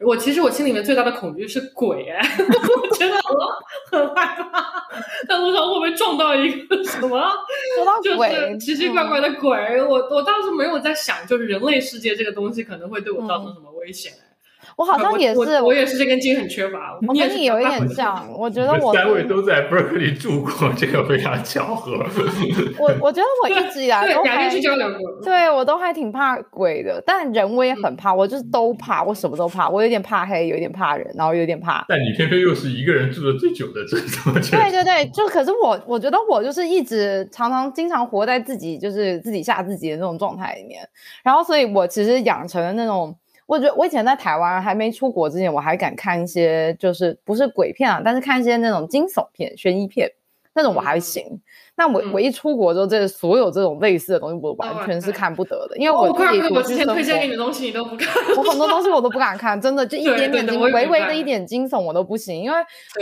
Speaker 1: 我其实我心里面最大的恐惧是鬼，哎，我觉得我很害怕，在路上会不会撞到一个什么，就是奇奇怪怪的鬼。我我当时没有在想，就是人类世界这个东西可能会对我造成什么危险。
Speaker 4: 我好像也是，
Speaker 1: 我也是这根筋很缺乏。
Speaker 4: 我跟你有一点像，我觉得我
Speaker 2: 三位都在 Berkeley 住过，这个非常巧合。
Speaker 4: 我我觉得我一直以来都
Speaker 1: 还去交流过，
Speaker 4: 对我都还挺怕鬼的，但人我也很怕，我就是都怕，我什么都怕。我有点怕黑，有点怕人，然后有点怕。
Speaker 2: 但你偏偏又是一个人住的最久的，这怎么？
Speaker 4: 对对对，就可是我，我觉得我就是一直常常经常活在自己就是自己吓自己的那种状态里面，然后所以我其实养成了那种。我觉得我以前在台湾还没出国之前，我还敢看一些，就是不是鬼片啊，但是看一些那种惊悚片、悬疑片，那种我还行。那我我一出国之后，这所有这种类似的东西，我完全是看不得的，因为我自己
Speaker 1: 我之前推荐给你的东西你都不看，
Speaker 4: 我很多东西我都不敢看，真的就一点点惊，微微的一点惊悚我都不行，因为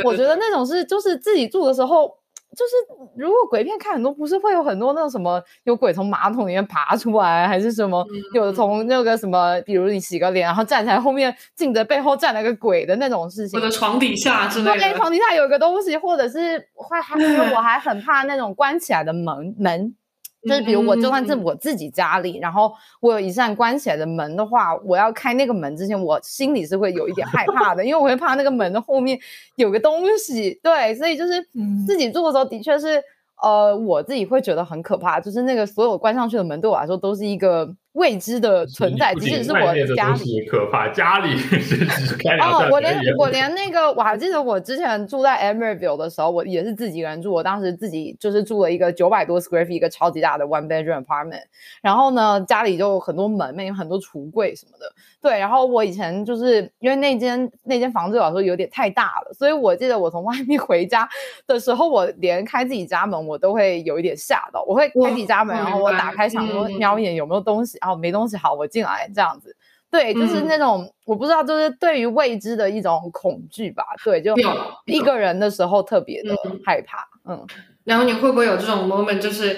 Speaker 4: 我觉得那种是就是自己住的时候。就是如果鬼片看很多，不是会有很多那种什么有鬼从马桶里面爬出来，还是什么有从那个什么，比如你洗个脸，然后站起来后面镜子背后站了个鬼的那种事情，
Speaker 1: 或者床底下之类的，
Speaker 4: 床底下有个东西，或者是会还我还很怕那种关起来的门门。就是比如我就算是我自己家里，然后我有一扇关起来的门的话，我要开那个门之前，我心里是会有一点害怕的，因为我会怕那个门的后面有个东西。对，所以就是自己住的时候，的确是。呃，我自己会觉得很可怕，就是那个所有关上去的门对我来说都是一个未知的存在，即使是我家里
Speaker 2: 可怕，家里
Speaker 4: 哦，我连我连那个我还记得我之前住在 Emeryville 的时候，我也是自己一个人住，我当时自己就是住了一个九百多 square feet 一个超级大的 one bedroom apartment，然后呢家里就很多门，面有很多橱柜什么的。对，然后我以前就是因为那间那间房子对我来说有点太大了，所以我记得我从外面 回家的时候，我连开自己家门我都会有一点吓到。我会开自己家门，然后我打开想说瞄一眼有没有东西，然后没东西，好，我进来这样子。对，就是那种我不知道，就是对于未知的一种恐惧吧。对，就一个人的时候特别的害怕。嗯，
Speaker 1: 然后你会不会有这种 moment，就是？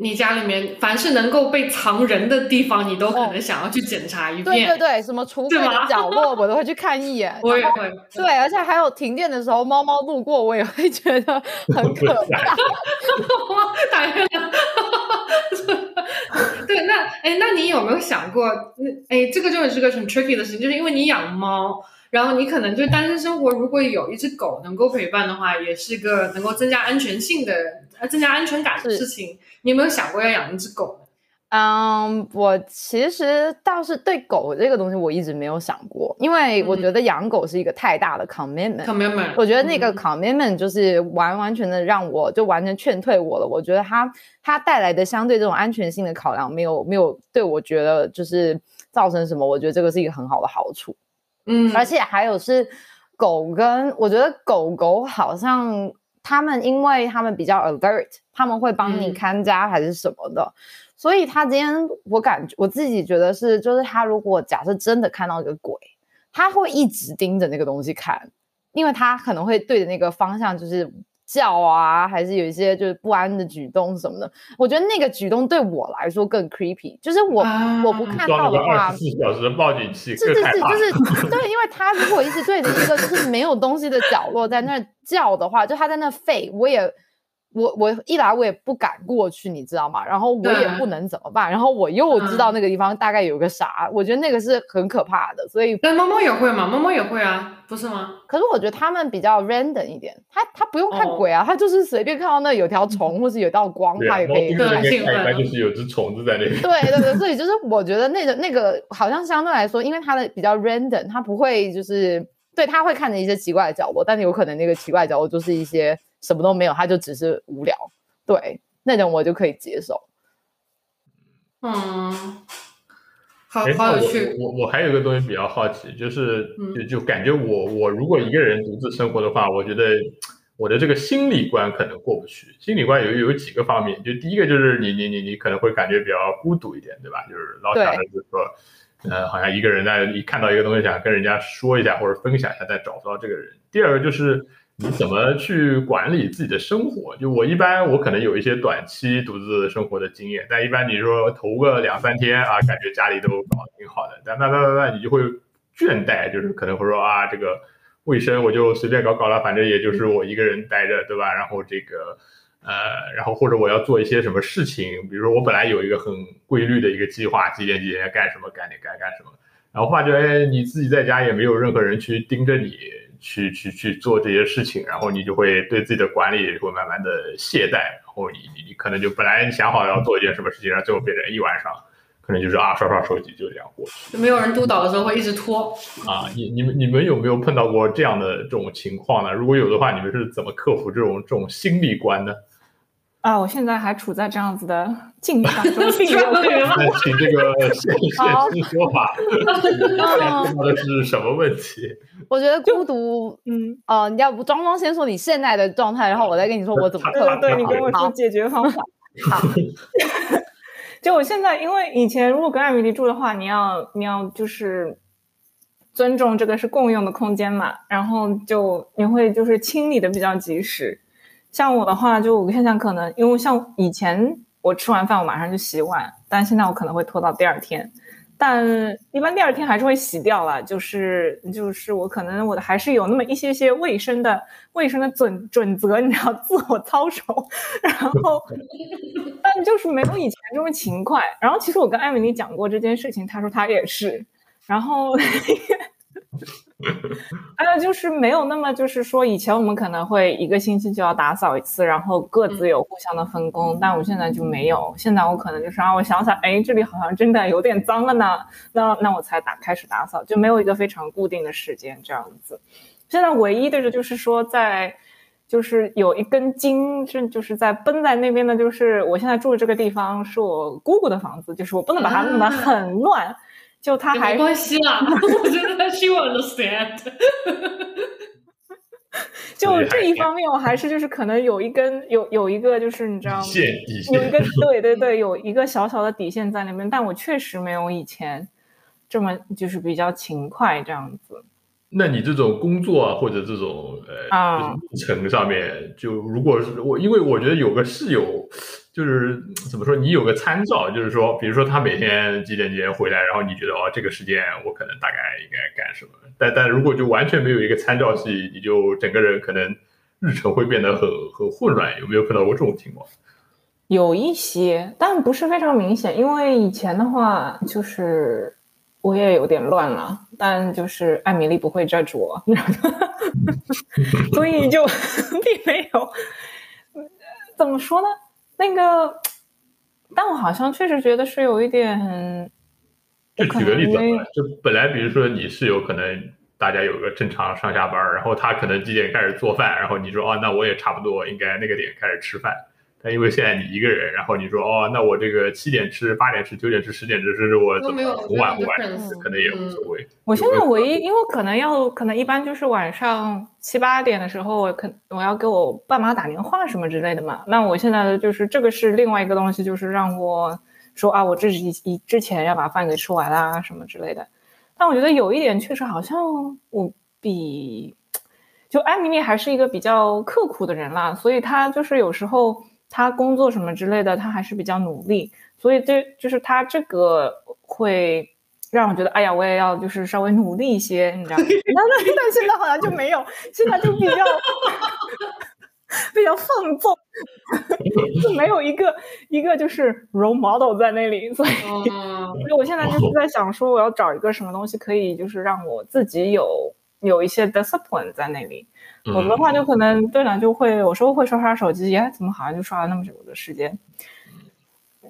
Speaker 1: 你家里面凡是能够被藏人的地方，你都可能想要去检查一遍。
Speaker 4: 对对对，什么橱柜的角落，我都会去看一眼。
Speaker 1: 我也会。
Speaker 4: 对，而且还有停电的时候，猫猫路过，我也会觉得很可怕。
Speaker 1: 打开了。对，那哎，那你有没有想过，哎，这个就是个很 tricky 的事情，就是因为你养猫。然后你可能就单身生活，如果有一只狗能够陪伴的话，也是个能够增加安全性的、呃增加安全感的事情。你有没有想过要养一只狗？
Speaker 4: 嗯，我其实倒是对狗这个东西我一直没有想过，因为我觉得养狗是一个太大的 commitment。
Speaker 1: commitment。
Speaker 4: 我觉得那个 commitment 就是完完全的让我就完全劝退我了。我觉得它它带来的相对这种安全性的考量没有没有对我觉得就是造成什么。我觉得这个是一个很好的好处。
Speaker 1: 嗯，
Speaker 4: 而且还有是狗跟我觉得狗狗好像他们，因为他们比较 alert，他们会帮你看家还是什么的，所以他今天我感觉我自己觉得是，就是他如果假设真的看到一个鬼，他会一直盯着那个东西看，因为他可能会对着那个方向就是。叫啊，还是有一些就是不安的举动什么的。我觉得那个举动对我来说更 creepy，就是我我不看到的话，
Speaker 2: 四小时的报警器，
Speaker 4: 是是是，就是对，因为他如果一直对着一个就是没有东西的角落在那叫的话，就他在那吠，我也我我一来我也不敢过去，你知道吗？然后我也不能怎么办，然后我又知道那个地方大概有个啥，我觉得那个是很可怕的。所以，
Speaker 1: 但猫猫也会嘛？猫猫也会啊，不是吗？
Speaker 4: 可是我觉得他们比较 random 一点，他他不用看鬼啊，他就是随便看到那有条虫或是有道光，他也可以
Speaker 2: 很兴奋。就是有只虫子在那边。
Speaker 4: 对对对，所以就是我觉得那个那个好像相对来说，因为它的比较 random，它不会就是对他会看着一些奇怪的角落，但是有可能那个奇怪的角落就是一些什么都没有，他就只是无聊。对，那种我就可以接受。
Speaker 1: 嗯，好好有趣。
Speaker 2: 我我还有一个东西比较好奇，就是就就感觉我我如果一个人独自生活的话，我觉得我的这个心理关可能过不去。心理关有有几个方面，就第一个就是你你你你可能会感觉比较孤独一点，对吧？就是老想着就是说，呃，好像一个人在一看到一个东西想跟人家说一下或者分享一下，再找不到这个人。第二个就是。你怎么去管理自己的生活？就我一般，我可能有一些短期独自生活的经验，但一般你说头个两三天啊，感觉家里都搞挺好的，但慢慢慢慢你就会倦怠，就是可能会说啊，这个卫生我就随便搞搞了，反正也就是我一个人待着，对吧？然后这个呃，然后或者我要做一些什么事情，比如说我本来有一个很规律的一个计划，几点几点干什么，干点干干什么，然后发觉哎，你自己在家也没有任何人去盯着你。去去去做这些事情，然后你就会对自己的管理会慢慢的懈怠，然后你你你可能就本来你想好要做一件什么事情，然后最后变成一晚上，可能就是啊刷刷手机就这样过去。
Speaker 1: 没有人督导的时候会一直拖。
Speaker 2: 啊，你你们你们有没有碰到过这样的这种情况呢？如果有的话，你们是怎么克服这种这种心理关呢？
Speaker 3: 啊，我现在还处在这样子的境遇当中，并没有
Speaker 2: 请这个现现身说法，碰到的是什么问题？
Speaker 4: 我觉得孤独，嗯，哦，你要不庄庄先说你现在的状态，然后我再跟你说我怎么克服。
Speaker 3: 对，你跟我说解决方法。好，就我现在，因为以前如果跟艾米丽住的话，你要你要就是尊重这个是共用的空间嘛，然后就你会就是清理的比较及时。像我的话，就我现在可能，因为像以前我吃完饭我马上就洗碗，但现在我可能会拖到第二天，但一般第二天还是会洗掉了。就是就是我可能我的还是有那么一些些卫生的卫生的准准则，你知道，自我操守。然后，但就是没有以前这么勤快。然后其实我跟艾米丽讲过这件事情，她说她也是。然后。还有就是没有那么，就是说以前我们可能会一个星期就要打扫一次，然后各自有互相的分工，但我现在就没有。现在我可能就是啊我想想，哎，这里好像真的有点脏了呢，那那我才打开始打扫，就没有一个非常固定的时间这样子。现在唯一的就是说，在就是有一根筋是就是在绷在那边的，就是我现在住的这个地方是我姑姑的房子，就是我不能把它弄得很乱。就他还
Speaker 1: 没关系啦，我觉得 she understand。
Speaker 3: 就这一方面，我还是就是可能有一根有有一个就是你知道吗？有一个对对对，有一个小小的底线在那边，但我确实没有以前这么就是比较勤快这样子。
Speaker 2: 那你这种工作啊，或者这种呃路程上面，就如果是我，因为我觉得有个室友。就是怎么说，你有个参照，就是说，比如说他每天几点几点回来，然后你觉得哦，这个时间我可能大概应该干什么？但但如果就完全没有一个参照系，你就整个人可能日程会变得很很混乱。有没有碰到过这种情况？
Speaker 3: 有一些，但不是非常明显。因为以前的话，就是我也有点乱了，但就是艾米丽不会 judge 我，所以就 并没有。怎么说呢？那个，但我好像确实觉得是有一点。
Speaker 2: 就举个例子，就本来比如说你是有可能大家有个正常上下班，然后他可能几点开始做饭，然后你说哦，那我也差不多应该那个点开始吃饭。但因为现在你一个人，然后你说哦，那我这个七点吃、八点吃、九点吃、十点吃，甚至我怎么很晚很晚吃，可能也无所谓。
Speaker 3: 我现在唯一，因为可能要，可能一般就是晚上七八点的时候，我可我要给我爸妈打电话什么之类的嘛。那我现在的就是这个是另外一个东西，就是让我说啊，我这是一一之前要把饭给吃完啦什么之类的。但我觉得有一点确实好像我比就艾米丽还是一个比较刻苦的人啦，所以她就是有时候。他工作什么之类的，他还是比较努力，所以这就是他这个会让我觉得，哎呀，我也要就是稍微努力一些，你知道吗？但但现在好像就没有，现在就比较，比较放纵，就没有一个一个就是 role model 在那里，所以所以我现在就是在想说，我要找一个什么东西可以就是让我自己有有一些 discipline 在那里，否则的话就可能对了就会有时候会刷刷手机，哎，怎么好像就刷了那么久的时间。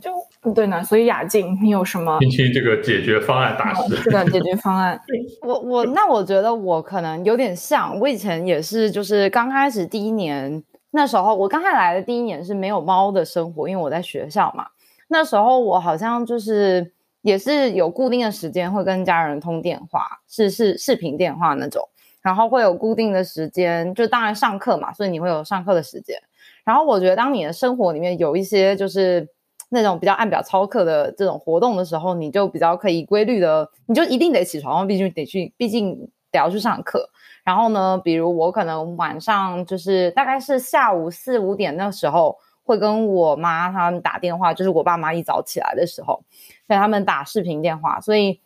Speaker 3: 就对呢，所以雅静，你有什么？
Speaker 2: 听听这个解决方案大师。
Speaker 3: 是的，解决方案。
Speaker 4: 我我那我觉得我可能有点像，我以前也是，就是刚开始第一年那时候，我刚才来的第一年是没有猫的生活，因为我在学校嘛。那时候我好像就是也是有固定的时间会跟家人通电话，是是视频电话那种，然后会有固定的时间，就当然上课嘛，所以你会有上课的时间。然后我觉得当你的生活里面有一些就是。那种比较按表操课的这种活动的时候，你就比较可以规律的，你就一定得起床，毕竟得去，毕竟得要去上课。然后呢，比如我可能晚上就是大概是下午四五点那时候，会跟我妈他们打电话，就是我爸妈一早起来的时候，给他们打视频电话。所以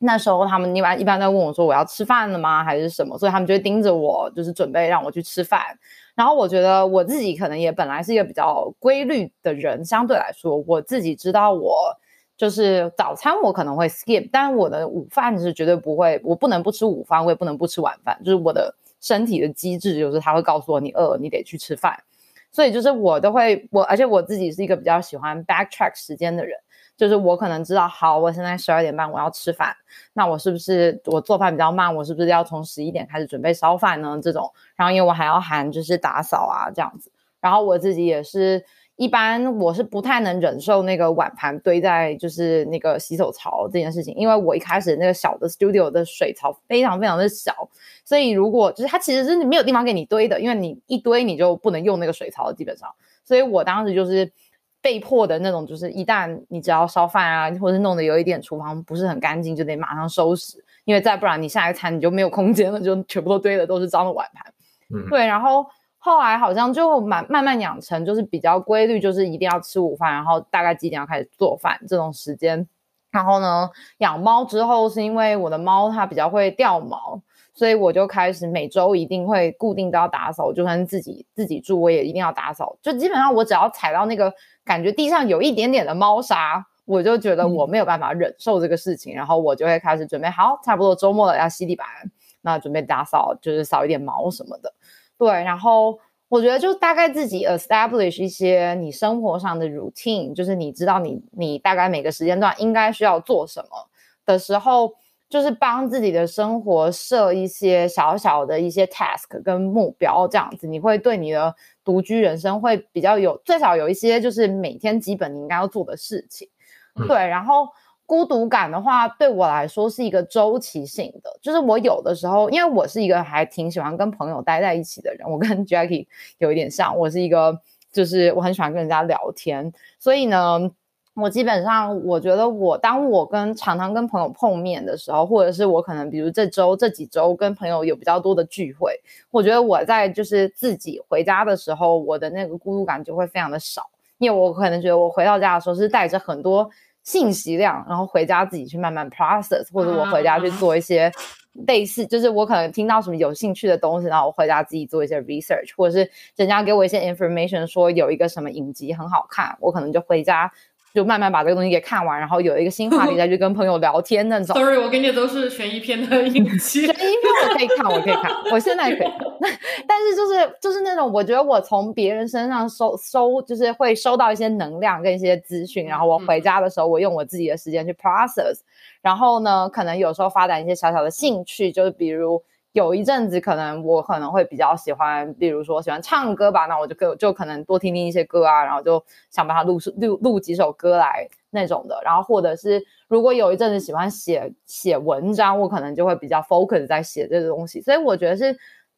Speaker 4: 那时候他们一般一般在问我说我要吃饭了吗，还是什么？所以他们就会盯着我，就是准备让我去吃饭。然后我觉得我自己可能也本来是一个比较规律的人，相对来说，我自己知道我就是早餐我可能会 skip，但我的午饭是绝对不会，我不能不吃午饭，我也不能不吃晚饭，就是我的身体的机制就是他会告诉我你饿，你得去吃饭，所以就是我都会我，而且我自己是一个比较喜欢 backtrack 时间的人。就是我可能知道，好，我现在十二点半我要吃饭，那我是不是我做饭比较慢？我是不是要从十一点开始准备烧饭呢？这种，然后因为我还要喊，就是打扫啊这样子。然后我自己也是一般，我是不太能忍受那个碗盘堆在就是那个洗手槽这件事情，因为我一开始那个小的 studio 的水槽非常非常的小，所以如果就是它其实是没有地方给你堆的，因为你一堆你就不能用那个水槽基本上，所以我当时就是。被迫的那种，就是一旦你只要烧饭啊，或者是弄得有一点厨房不是很干净，就得马上收拾，因为再不然你下一餐你就没有空间了，就全部都堆的都是脏的碗盘。嗯，对。然后后来好像就慢慢慢养成，就是比较规律，就是一定要吃午饭，然后大概几点要开始做饭这种时间。然后呢，养猫之后是因为我的猫它比较会掉毛。所以我就开始每周一定会固定都要打扫，就算是自己自己住，我也一定要打扫。就基本上我只要踩到那个感觉地上有一点点的猫砂，我就觉得我没有办法忍受这个事情，然后我就会开始准备好，差不多周末了要吸地板，那准备打扫，就是扫一点毛什么的。对，然后我觉得就大概自己 establish 一些你生活上的 routine，就是你知道你你大概每个时间段应该需要做什么的时候。就是帮自己的生活设一些小小的一些 task 跟目标，这样子你会对你的独居人生会比较有最少有一些就是每天基本你应该要做的事情。对，然后孤独感的话，对我来说是一个周期性的，就是我有的时候，因为我是一个还挺喜欢跟朋友待在一起的人，我跟 Jackie 有一点像，我是一个就是我很喜欢跟人家聊天，所以呢。我基本上，我觉得我当我跟常常跟朋友碰面的时候，或者是我可能比如这周这几周跟朋友有比较多的聚会，我觉得我在就是自己回家的时候，我的那个孤独感就会非常的少，因为我可能觉得我回到家的时候是带着很多信息量，然后回家自己去慢慢 process，或者我回家去做一些类似，就是我可能听到什么有兴趣的东西，然后我回家自己做一些 research，或者是人家给我一些 information 说有一个什么影集很好看，我可能就回家。就慢慢把这个东西给看完，然后有一个新话题 再去跟朋友聊天那种。
Speaker 1: Sorry，我给你的都是悬疑片的影集。
Speaker 4: 悬疑片我可以看，我可以看，我现在可以。但是就是就是那种，我觉得我从别人身上收收，就是会收到一些能量跟一些资讯，然后我回家的时候，我用我自己的时间去 process。然后呢，可能有时候发展一些小小的兴趣，就是比如。有一阵子，可能我可能会比较喜欢，比如说喜欢唱歌吧，那我就就就可能多听听一些歌啊，然后就想把它录录录几首歌来那种的。然后或者是如果有一阵子喜欢写写文章，我可能就会比较 focus 在写这个东西。所以我觉得是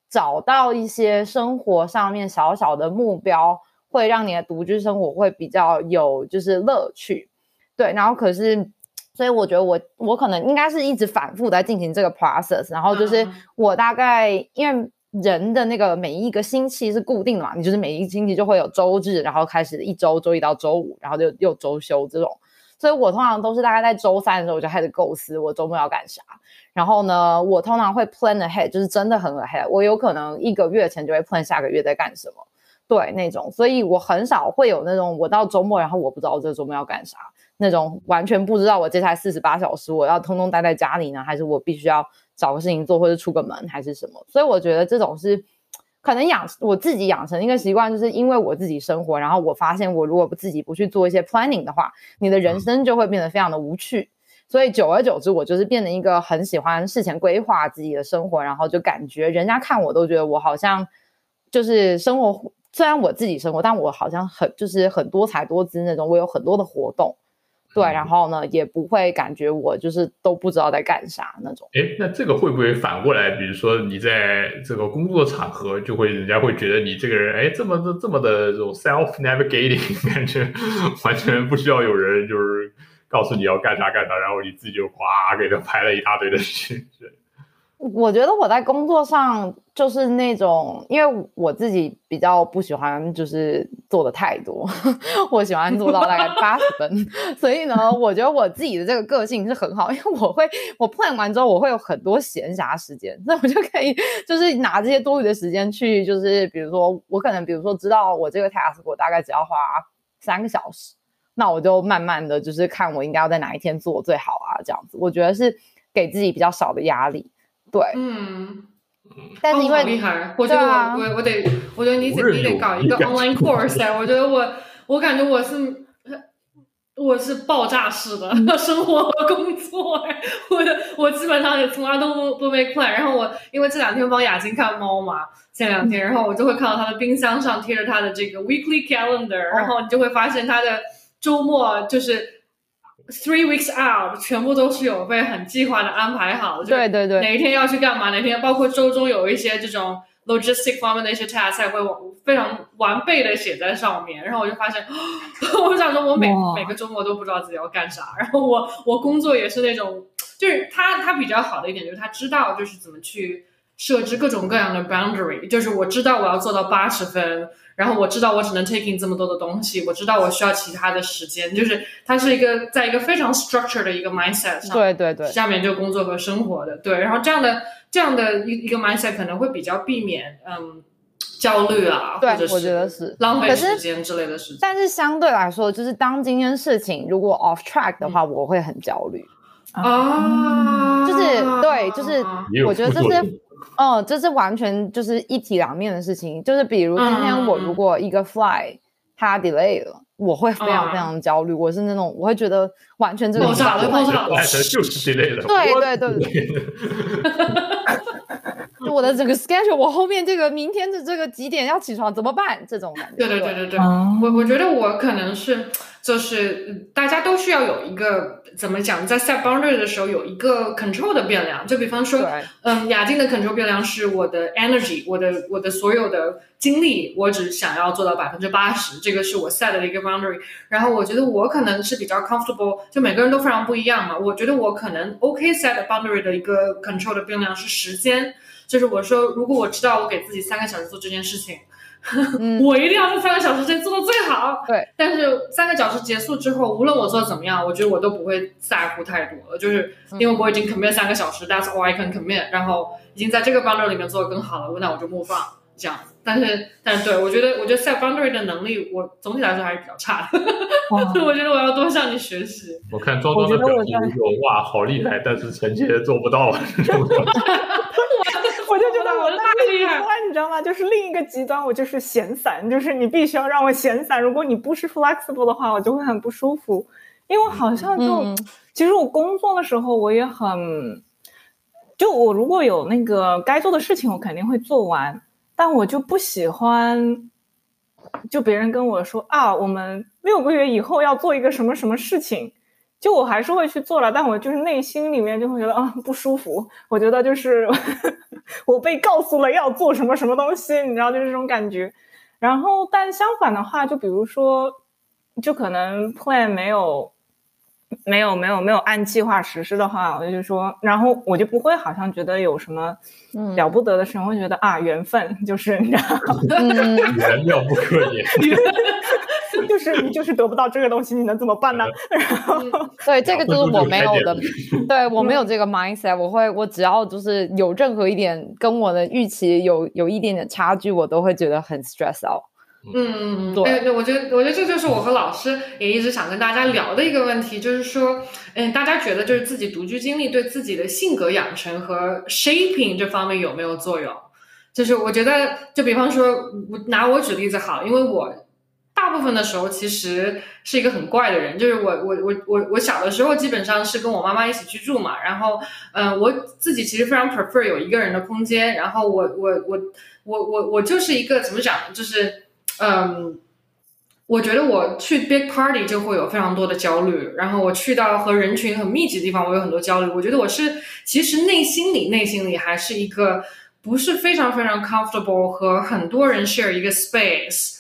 Speaker 4: 找到一些生活上面小小的目标，会让你的独居生活会比较有就是乐趣。对，然后可是。所以我觉得我我可能应该是一直反复在进行这个 process，然后就是我大概因为人的那个每一个星期是固定的嘛，你就是每一个星期就会有周日，然后开始一周周一到周五，然后就又周休这种，所以我通常都是大概在周三的时候我就开始构思我周末要干啥，然后呢，我通常会 plan ahead，就是真的很 ahead，我有可能一个月前就会 plan 下个月在干什么。对那种，所以我很少会有那种我到周末，然后我不知道这周末要干啥，那种完全不知道我接下来四十八小时我要通通待在家里呢，还是我必须要找个事情做或者出个门还是什么。所以我觉得这种是可能养我自己养成一个习惯，就是因为我自己生活，然后我发现我如果不自己不去做一些 planning 的话，你的人生就会变得非常的无趣。所以久而久之，我就是变成一个很喜欢事前规划自己的生活，然后就感觉人家看我都觉得我好像就是生活。虽然我自己生活，但我好像很就是很多才多姿那种，我有很多的活动，对，然后呢也不会感觉我就是都不知道在干啥那种。
Speaker 2: 哎，那这个会不会反过来？比如说你在这个工作场合，就会人家会觉得你这个人，哎，这么的这么的这种 self navigating，感觉完全不需要有人就是告诉你要干啥干啥，然后你自己就哗给他排了一大堆的事情。
Speaker 4: 我觉得我在工作上就是那种，因为我自己比较不喜欢就是做的太多，我喜欢做到大概 八十分，所以呢，我觉得我自己的这个个性是很好，因为我会我 plan 完之后，我会有很多闲暇时间，那我就可以就是拿这些多余的时间去，就是比如说我可能比如说知道我这个 task 我大概只要花三个小时，那我就慢慢的就是看我应该要在哪一天做最好啊，这样子，我觉得是给自己比较少的压力。对，
Speaker 1: 嗯，
Speaker 4: 但是因为
Speaker 1: 厉害，我觉得我我我得，我觉得你得你得搞一个 online course 哎，我觉得我我感觉我是我是爆炸式的 生活和工作哎，我我基本上也从来都不不没快，然后我因为这两天帮雅晶看猫嘛，前两天，然后我就会看到他的冰箱上贴着他的这个 weekly calendar，然后你就会发现他的周末就是。Three weeks out，全部都是有被很计划的安排好的。
Speaker 4: 对对对，
Speaker 1: 哪一天要去干嘛？哪天包括周中有一些这种 logistic 方面的一些 task，会非常完备的写在上面。然后我就发现，我想说，我每每个周末都不知道自己要干啥。然后我我工作也是那种，就是他他比较好的一点就是他知道就是怎么去设置各种各样的 boundary，就是我知道我要做到八十分。然后我知道我只能 taking 这么多的东西，我知道我需要其他的时间，就是它是一个在一个非常 structured 的一个 mindset 上，
Speaker 4: 对对对，
Speaker 1: 下面就工作和生活的，对，然后这样的这样的一一个 mindset 可能会比较避免嗯焦虑啊，
Speaker 4: 对，
Speaker 1: 我
Speaker 4: 觉得是
Speaker 1: 浪费时间之类的事情。
Speaker 4: 但是相对来说，就是当今天事情如果 off track 的话，我会很焦虑。
Speaker 1: 啊，
Speaker 4: 就是对，就是我觉得这是。哦，这是完全就是一体两面的事情。就是比如今天我如果一个 fly 它 delay 了，我会非常非常焦虑。我是那种我会觉得完全这个
Speaker 1: 爆炸了，爆炸了，
Speaker 2: 就是 delay 了。
Speaker 4: 对对对。我的整个 schedule，我后面这个明天的这个几点要起床怎么办？这种感觉。
Speaker 1: 对对对对对，我我觉得我可能是。就是大家都需要有一个怎么讲，在 set boundary 的时候有一个 control 的变量。就比方说，嗯，雅静的 control 变量是我的 energy，我的我的所有的精力，我只想要做到百分之八十，这个是我 set 的一个 boundary。然后我觉得我可能是比较 comfortable，就每个人都非常不一样嘛。我觉得我可能 OK set boundary 的一个 control 的变量是时间，就是我说如果我知道我给自己三个小时做这件事情。我一定要在三个小时之内做到最好。
Speaker 4: 对，
Speaker 1: 但是三个小时结束之后，无论我做的怎么样，我觉得我都不会在乎太多了，就是因为我已经 commit 三个小时，That's all I can commit，然后已经在这个 boundary 里面做的更好了，那我就 move on 这样。但是，但是对我觉得，我觉得 set boundary 的能力，我总体来说还是比较差的。我觉得我要多向你学习。
Speaker 2: 我看庄庄的表情说：“哇，好厉害！”但是臣妾做不到。
Speaker 3: 我就觉得我大厉害，你知道吗？就是另一个极端，我就是闲散，就是你必须要让我闲散。如果你不是 flexible 的话，我就会很不舒服。因为好像就，其实我工作的时候我也很，就我如果有那个该做的事情，我肯定会做完。但我就不喜欢，就别人跟我说啊，我们六个月以后要做一个什么什么事情。就我还是会去做了，但我就是内心里面就会觉得啊不舒服。我觉得就是 我被告诉了要做什么什么东西，你知道就是这种感觉。然后，但相反的话，就比如说，就可能 plan 没有没有没有没有按计划实施的话，我就说，然后我就不会好像觉得有什么了不得的事，我会觉得啊缘分就是你知道，
Speaker 2: 缘妙不可言。
Speaker 3: 就是你就是得不到这个东西，你能怎么办呢？然后
Speaker 4: 对这个就是我没有的，对我没有这个 mindset。我会我只要就是有任何一点跟我的预期有有一点点差距，我都会觉得很 stress out。
Speaker 1: 嗯嗯嗯，对对，我觉得我觉得这就是我和老师也一直想跟大家聊的一个问题，就是说，嗯，大家觉得就是自己独居经历对自己的性格养成和 shaping 这方面有没有作用？就是我觉得，就比方说，我拿我举例子好，因为我大部分的时候其实是一个很怪的人，就是我我我我我小的时候基本上是跟我妈妈一起居住嘛，然后嗯，我自己其实非常 prefer 有一个人的空间，然后我我我我我我就是一个怎么讲，就是。嗯，我觉得我去 big party 就会有非常多的焦虑，然后我去到和人群很密集的地方，我有很多焦虑。我觉得我是其实内心里内心里还是一个不是非常非常 comfortable 和很多人 share 一个 space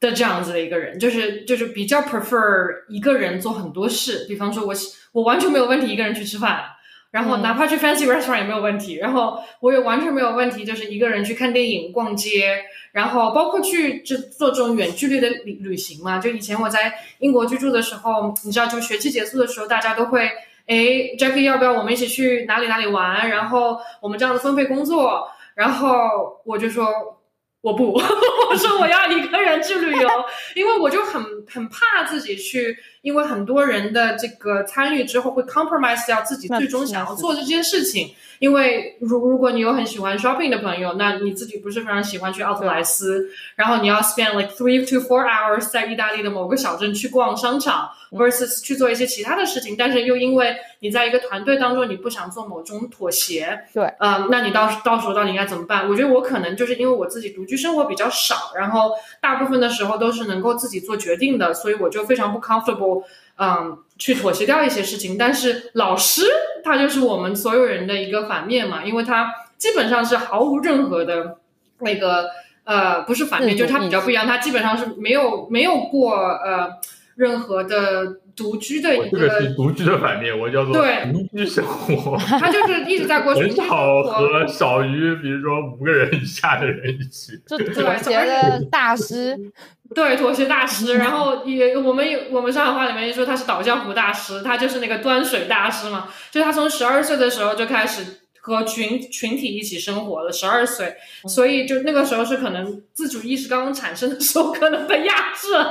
Speaker 1: 的这样子的一个人，就是就是比较 prefer 一个人做很多事。比方说，我我完全没有问题一个人去吃饭，然后哪怕去 fancy restaurant 也没有问题，然后我也完全没有问题，就是一个人去看电影、逛街。然后包括去就做这种远距离的旅旅行嘛，就以前我在英国居住的时候，你知道，就学期结束的时候，大家都会，哎，Jackie 要不要我们一起去哪里哪里玩？然后我们这样子分配工作，然后我就说我不，我说我要一个人去旅游，因为我就很很怕自己去。因为很多人的这个参与之后会 compromise 掉自己最终想要做这件事情。因为如如果你有很喜欢 shopping 的朋友，那你自己不是非常喜欢去奥特莱斯，然后你要 spend like three to four hours 在意大利的某个小镇去逛商场，versus 去做一些其他的事情。但是又因为你在一个团队当中，你不想做某种妥协，
Speaker 4: 对，
Speaker 1: 嗯，那你到到时候到底应该怎么办？我觉得我可能就是因为我自己独居生活比较少，然后大部分的时候都是能够自己做决定的，所以我就非常不 comfortable。嗯，去妥协掉一些事情，但是老师他就是我们所有人的一个反面嘛，因为他基本上是毫无任何的那个呃，不是反面，就是他比较不一样，他基本上是没有没有过呃任何的。独居的一个，
Speaker 2: 这个是独居的反面，我叫做
Speaker 1: 对
Speaker 2: 独居生活。
Speaker 1: 他就是一直在过
Speaker 2: 很少和少于比如说五个人以下的人一起，
Speaker 4: 就妥协的大师，
Speaker 1: 对妥协大师。然后也我们有我们上海话里面说他是倒浆糊大师，他就是那个端水大师嘛。就他从十二岁的时候就开始和群群体一起生活了，十二岁，所以就那个时候是可能自主意识刚刚产生的时候，可能被压制了，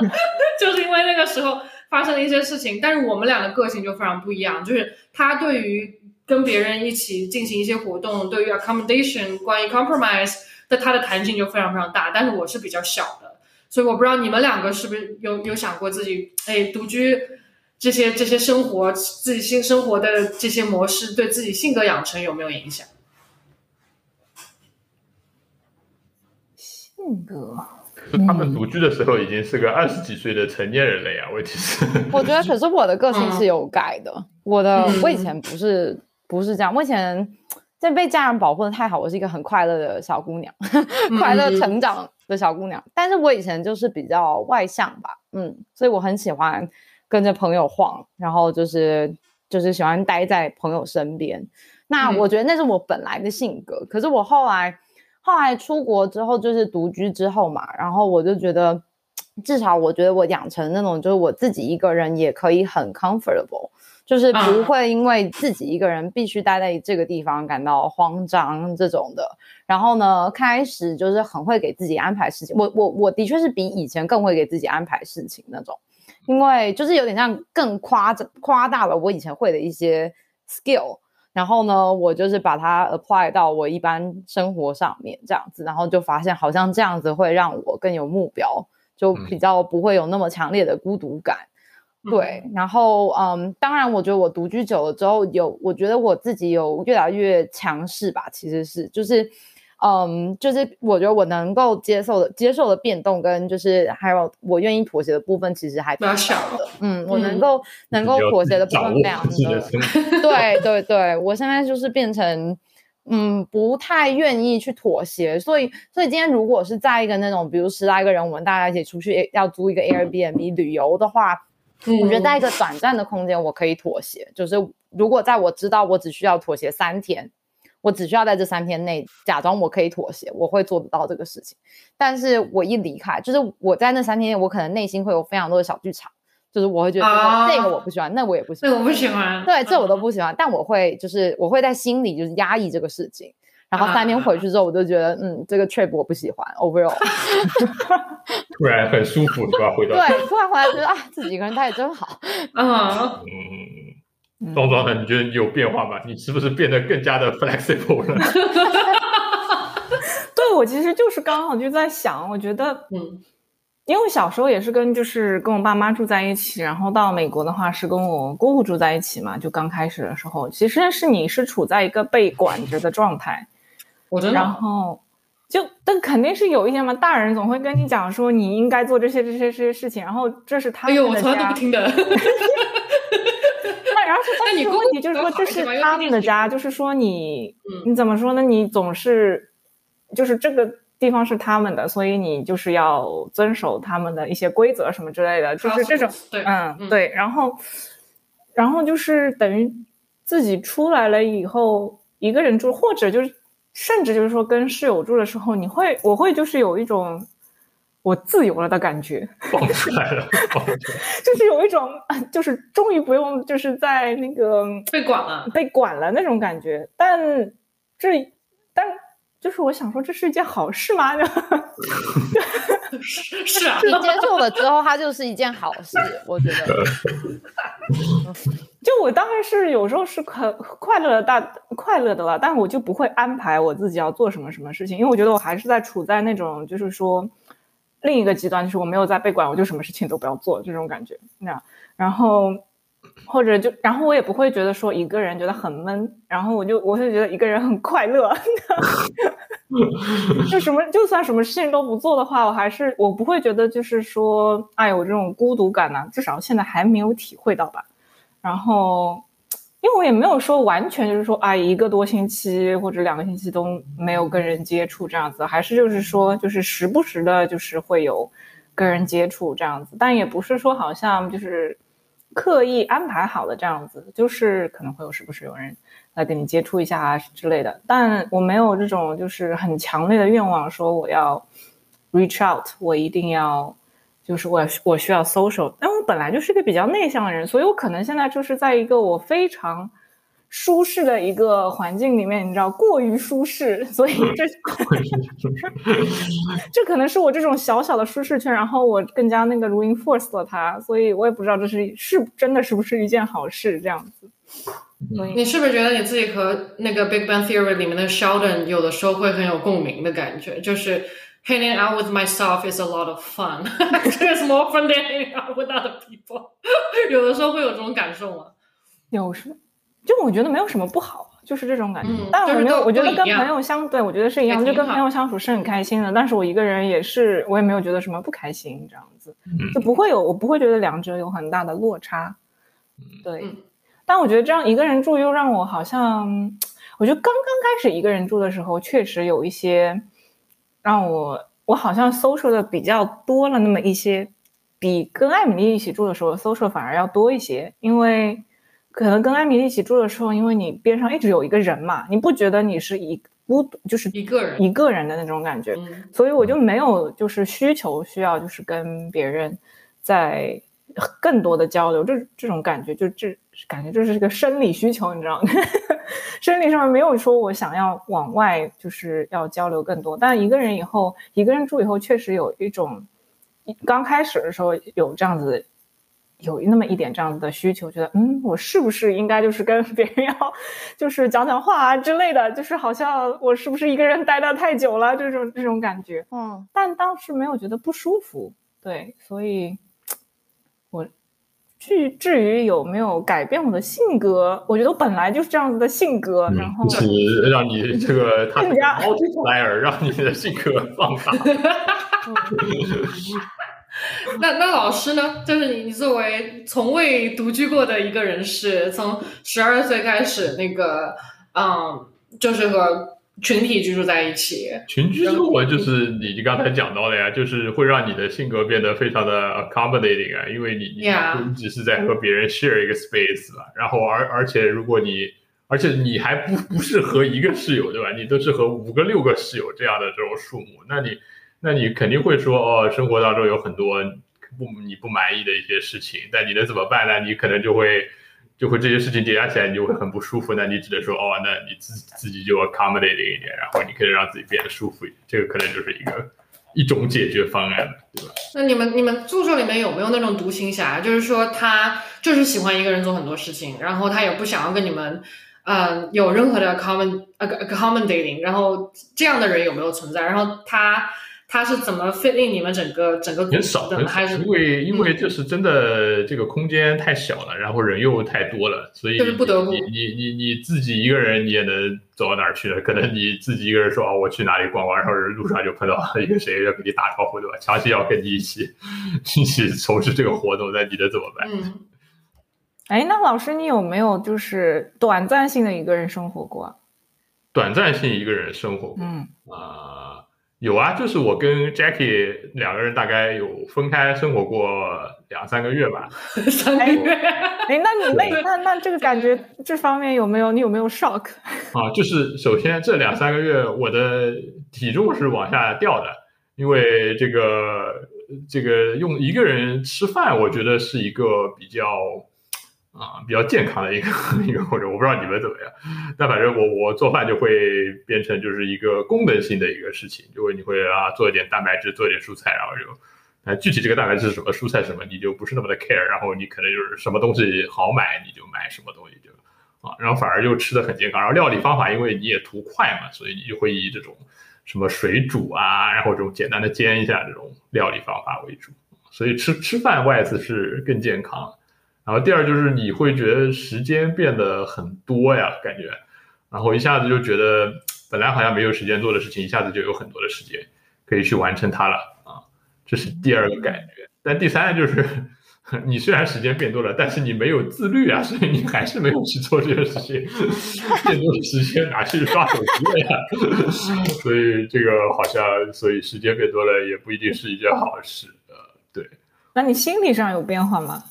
Speaker 1: 就是因为那个时候。发生了一些事情，但是我们俩的个性就非常不一样。就是他对于跟别人一起进行一些活动，对于 accommodation，关于 compromise 的他的弹性就非常非常大。但是我是比较小的，所以我不知道你们两个是不是有有想过自己哎独居这些这些生活自己新生活的这些模式对自己性格养成有没有影响？
Speaker 3: 性格。
Speaker 2: 他们独居的时候已经是个二十几岁的成年人了呀，问题是。
Speaker 4: 我觉得，可是我的个性是有改的。我的我以前不是不是这样，我以前在被家人保护的太好，我是一个很快乐的小姑娘，快乐成长的小姑娘。但是我以前就是比较外向吧，嗯，所以我很喜欢跟着朋友晃，然后就是就是喜欢待在朋友身边。那我觉得那是我本来的性格，可是我后来。后来出国之后就是独居之后嘛，然后我就觉得，至少我觉得我养成那种就是我自己一个人也可以很 comfortable，就是不会因为自己一个人必须待在这个地方感到慌张这种的。然后呢，开始就是很会给自己安排事情。我我我的确是比以前更会给自己安排事情那种，因为就是有点像更夸张夸大了我以前会的一些 skill。然后呢，我就是把它 apply 到我一般生活上面这样子，然后就发现好像这样子会让我更有目标，就比较不会有那么强烈的孤独感。对，然后嗯，当然，我觉得我独居久了之后，有我觉得我自己有越来越强势吧，其实是就是。嗯，就是我觉得我能够接受的、接受的变动，跟就是还有我愿意妥协的部分，其实还
Speaker 1: 比较小的。
Speaker 4: 嗯，我能够能够妥协的部分非常的。对对对，我现在就是变成嗯，不太愿意去妥协，所以所以今天如果是在一个那种，比如十来个人，我们大家一起出去要租一个 Airbnb 旅游的话，我觉得在一个短暂的空间我可以妥协，就是如果在我知道我只需要妥协三天。我只需要在这三天内假装我可以妥协，我会做得到这个事情。但是我一离开，就是我在那三天，我可能内心会有非常多的小剧场，就是我会觉得这个我不喜欢，那我也不喜欢，
Speaker 1: 这我不喜欢，
Speaker 4: 对，这我都不喜欢。但我会就是我会在心里就是压抑这个事情，然后三天回去之后，我就觉得，嗯，这个 trip 我不喜欢，overall。
Speaker 2: 突然很舒服，是吧？回到
Speaker 4: 对，突然回来觉得啊，自己一个人待真好。
Speaker 1: 啊，
Speaker 2: 嗯，庄庄呢？你觉得你有变化吗？你是不是变得更加的 flexible 了？
Speaker 3: 对，我其实就是刚好就在想，我觉得，
Speaker 1: 嗯。
Speaker 3: 因为小时候也是跟就是跟我爸妈住在一起，然后到美国的话是跟我姑姑住在一起嘛。就刚开始的时候，其实是你是处在一个被管着的状态。
Speaker 1: 我真的。
Speaker 3: 然后就但肯定是有一些嘛，大人总会跟你讲说你应该做这些这些这些事情，然后这是他们
Speaker 1: 的家。哎呦，我从来都不听的。那
Speaker 3: 然后是但是问题就是说这是他们的家，就是说你你怎么说呢？你总是就是这个。地方是他们的，所以你就是要遵守他们的一些规则什么之类的，就是这种，嗯，对，然后，然后就是等于自己出来了以后一个人住，或者就是甚至就是说跟室友住的时候，你会，我会就是有一种我自由了的感觉，
Speaker 2: 放出来了，
Speaker 3: 就是有一种就是终于不用就是在那个
Speaker 1: 被管了，
Speaker 3: 被管了那种感觉，但这但。就是我想说，这是一件好事吗？
Speaker 1: 是是啊，
Speaker 4: 你接受了之后，它就是一件好事。我觉得，
Speaker 3: 就我当然是有时候是很快乐的，大快乐的了，但我就不会安排我自己要做什么什么事情，因为我觉得我还是在处在那种就是说另一个极端，就是我没有在被管，我就什么事情都不要做这种感觉。那然后。或者就，然后我也不会觉得说一个人觉得很闷，然后我就我会觉得一个人很快乐。就什么就算什么事情都不做的话，我还是我不会觉得就是说，哎，有这种孤独感呢。至少现在还没有体会到吧。然后，因为我也没有说完全就是说，哎，一个多星期或者两个星期都没有跟人接触这样子，还是就是说，就是时不时的，就是会有跟人接触这样子，但也不是说好像就是。刻意安排好的这样子，就是可能会有时不时有人来跟你接触一下啊之类的，但我没有这种就是很强烈的愿望，说我要 reach out，我一定要就是我我需要 social，但我本来就是一个比较内向的人，所以我可能现在就是在一个我非常。舒适的一个环境里面，你知道过于舒适，所以这 这可能是我这种小小的舒适圈，然后我更加那个 reinforce 了它，所以我也不知道这是是真的是不是一件好事这样子。
Speaker 1: 你是不是觉得你自己和那个 Big Bang Theory 里面的 Sheldon 有的时候会很有共鸣的感觉？就是 hanging out with myself is a lot of fun. It's more fun than hanging out with other people. 有的时候会有这种感受吗？
Speaker 3: 有什么？就我觉得没有什么不好，就是这种感觉。但我没有，我觉得跟朋友相对，我觉得是一样，就跟朋友相处是很开心的。但是我一个人也是，我也没有觉得什么不开心，这样子就不会有，我不会觉得两者有很大的落差。对，但我觉得这样一个人住又让我好像，我觉得刚刚开始一个人住的时候，确实有一些让我，我好像搜索的比较多了那么一些，比跟艾米丽一起住的时候搜索反而要多一些，因为。可能跟艾米丽一起住的时候，因为你边上一直有一个人嘛，你不觉得你是一孤独，就是
Speaker 1: 一个人
Speaker 3: 一个人的那种感觉，所以我就没有就是需求需要就是跟别人在更多的交流，这这种感觉就这感觉就是个生理需求，你知道吗？生理上面没有说我想要往外就是要交流更多，但一个人以后一个人住以后，确实有一种刚开始的时候有这样子。有那么一点这样子的需求，觉得嗯，我是不是应该就是跟别人要，就是讲讲话啊之类的，就是好像我是不是一个人待的太久了这种这种感觉，嗯，但当时没有觉得不舒服，对，所以，我至至于有没有改变我的性格，我觉得我本来就是这样子的性格，然后
Speaker 2: 就是让你这个 他来而让你的性格放大。
Speaker 1: 那那老师呢？就是你，你作为从未独居过的一个人士，从十二岁开始，那个，嗯，就是和群体居住在一起。
Speaker 2: 群居生活就是你刚才讲到的呀，就是会让你的性格变得非常的 accommodating 啊，因为你你只是在和别人 share 一个 space 嘛。然后而而且如果你，而且你还不不是和一个室友对吧？你都是和五个六个室友这样的这种数目，那你。那你肯定会说哦，生活当中有很多不你不满意的一些事情，但你能怎么办呢？你可能就会就会这些事情叠加起来，你就会很不舒服。那你只能说，哦，那你自自己就 accommodating 一点，然后你可以让自己变得舒服一点。这个可能就是一个一种解决方案，对吧？
Speaker 1: 那你们你们宿舍里面有没有那种独行侠？就是说他就是喜欢一个人做很多事情，然后他也不想要跟你们，嗯，有任何的 common accommodating。然后这样的人有没有存在？然后他。他是怎么 fit in 你们整个整个
Speaker 2: 很少很少，因为因为就是真的这个空间太小了，然后人又太多了，所以
Speaker 1: 不得不
Speaker 2: 你你你你自己一个人你也能走到哪儿去呢？可能你自己一个人说啊我去哪里逛逛，然后路上就碰到一个谁要跟你打招呼对吧？强行要跟你一起一起从事这个活动，那你能怎么办？
Speaker 3: 嗯，哎，那老师你有没有就是短暂性的一个人生活过？
Speaker 2: 短暂性一个人生活过，嗯啊。有啊，就是我跟 Jackie 两个人大概有分开生活过两三个月吧。
Speaker 1: 三个月？哎，
Speaker 3: 那你那那那这个感觉这方面有没有？你有没有 shock？
Speaker 2: 啊，就是首先这两三个月我的体重是往下掉的，因为这个这个用一个人吃饭，我觉得是一个比较。啊，比较健康的一个 一个或者我不知道你们怎么样，但反正我我做饭就会变成就是一个功能性的一个事情，就会你会啊做一点蛋白质，做一点蔬菜，然后就，啊具体这个蛋白质是什么，蔬菜什么，你就不是那么的 care，然后你可能就是什么东西好买你就买什么东西就，啊，然后反而就吃的很健康，然后料理方法因为你也图快嘛，所以你就会以这种什么水煮啊，然后这种简单的煎一下这种料理方法为主，所以吃吃饭外子是更健康。然后第二就是你会觉得时间变得很多呀，感觉，然后一下子就觉得本来好像没有时间做的事情，一下子就有很多的时间可以去完成它了啊，这是第二个感觉。但第三就是，你虽然时间变多了，但是你没有自律啊，所以你还是没有去做这个事情，变多的时间拿去刷手机了呀。所以这个好像，所以时间变多了也不一定是一件好事呃，对。
Speaker 3: 那你心理上有变化吗？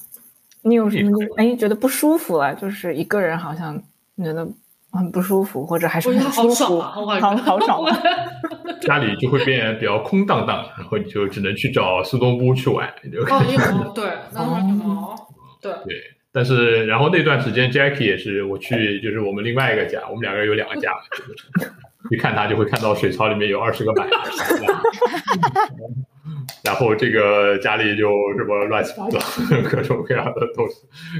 Speaker 3: 你有什么哎觉得不舒服了？就是一个人好像觉得很不舒服，或者还是很舒服，好好爽。
Speaker 2: 家里就会变比较空荡荡，然后你就只能去找苏东坡去玩。
Speaker 1: 哦，对，哦，对
Speaker 2: 对。但是然后那段时间，Jackie 也是我去，就是我们另外一个家，我们两个人有两个家，一看他就会看到水槽里面有二十个板。然后这个家里就什么乱七八糟，各种各样的东西，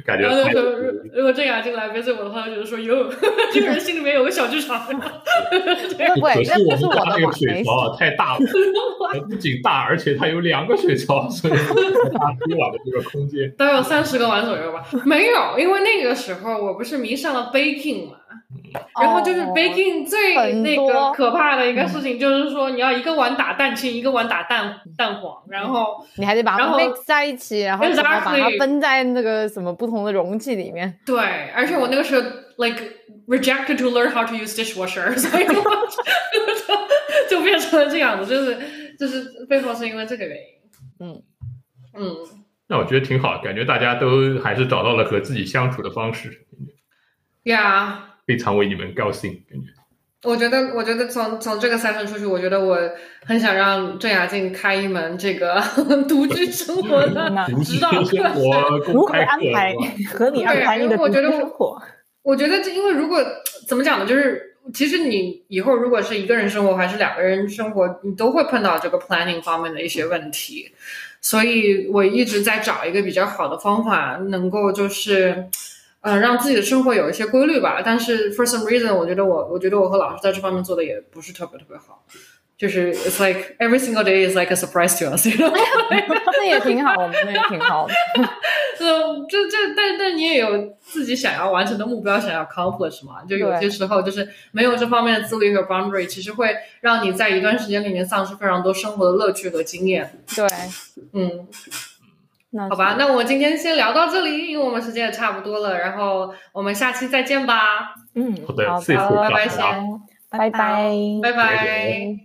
Speaker 2: 感觉。
Speaker 1: 如果郑雅进来背对我的话，就觉得说哟，这个人心里面有个小剧场。
Speaker 2: 可是我们家那个水槽啊太大了，不仅大，而且它有两个水槽，所以大一碗的这个空间。
Speaker 1: 都有三十个碗左右吧？没有，因为那个时候我不是迷上了 baking 嘛。然后就是 baking 最那个可怕的一个事情，就是说你要一个碗打蛋清，一个碗打蛋蛋黄，然后
Speaker 4: 你还得把它 mix 在一起，然后把它分在那个什么不同的容器里面。
Speaker 1: 对，而且我那个时候 like rejected to learn how to use dishwasher，所以就就变成了这样子，就是就是背后是因为这个原因。嗯嗯，
Speaker 2: 那我觉得挺好，感觉大家都还是找到了和自己相处的方式。
Speaker 1: 呀。
Speaker 2: 非常为你们高兴，感觉。
Speaker 1: 我觉得，我觉得从从这个赛程出去，我觉得我很想让郑雅静开一门这个 独居 生活的 指导课，
Speaker 3: 如何安排合理安排你的独居生活。
Speaker 1: 我觉得，这因为如果怎么讲呢，就是其实你以后如果是一个人生活还是两个人生活，你都会碰到这个 planning 方面的一些问题，所以我一直在找一个比较好的方法，能够就是。嗯，让自己的生活有一些规律吧。但是 for some reason，我觉得我，我觉得我和老师在这方面做的也不是特别特别好。就是 it's like every single day is like a surprise to us。
Speaker 4: 那也挺好，我们那也挺好。
Speaker 1: 嗯，这这，但但你也有自己想要完成的目标，想要 accomplish 嘛？就有些时候就是没有这方面的自律和 boundary，其实会让你在一段时间里面丧失非常多生活的乐趣和经验。
Speaker 4: 对，
Speaker 1: 嗯。好吧，那我今天先聊到这里，因为我们时间也差不多了，然后我们下期再见吧。
Speaker 3: 嗯，
Speaker 2: 好的，
Speaker 1: 拜拜，
Speaker 3: 拜拜，
Speaker 1: 拜拜。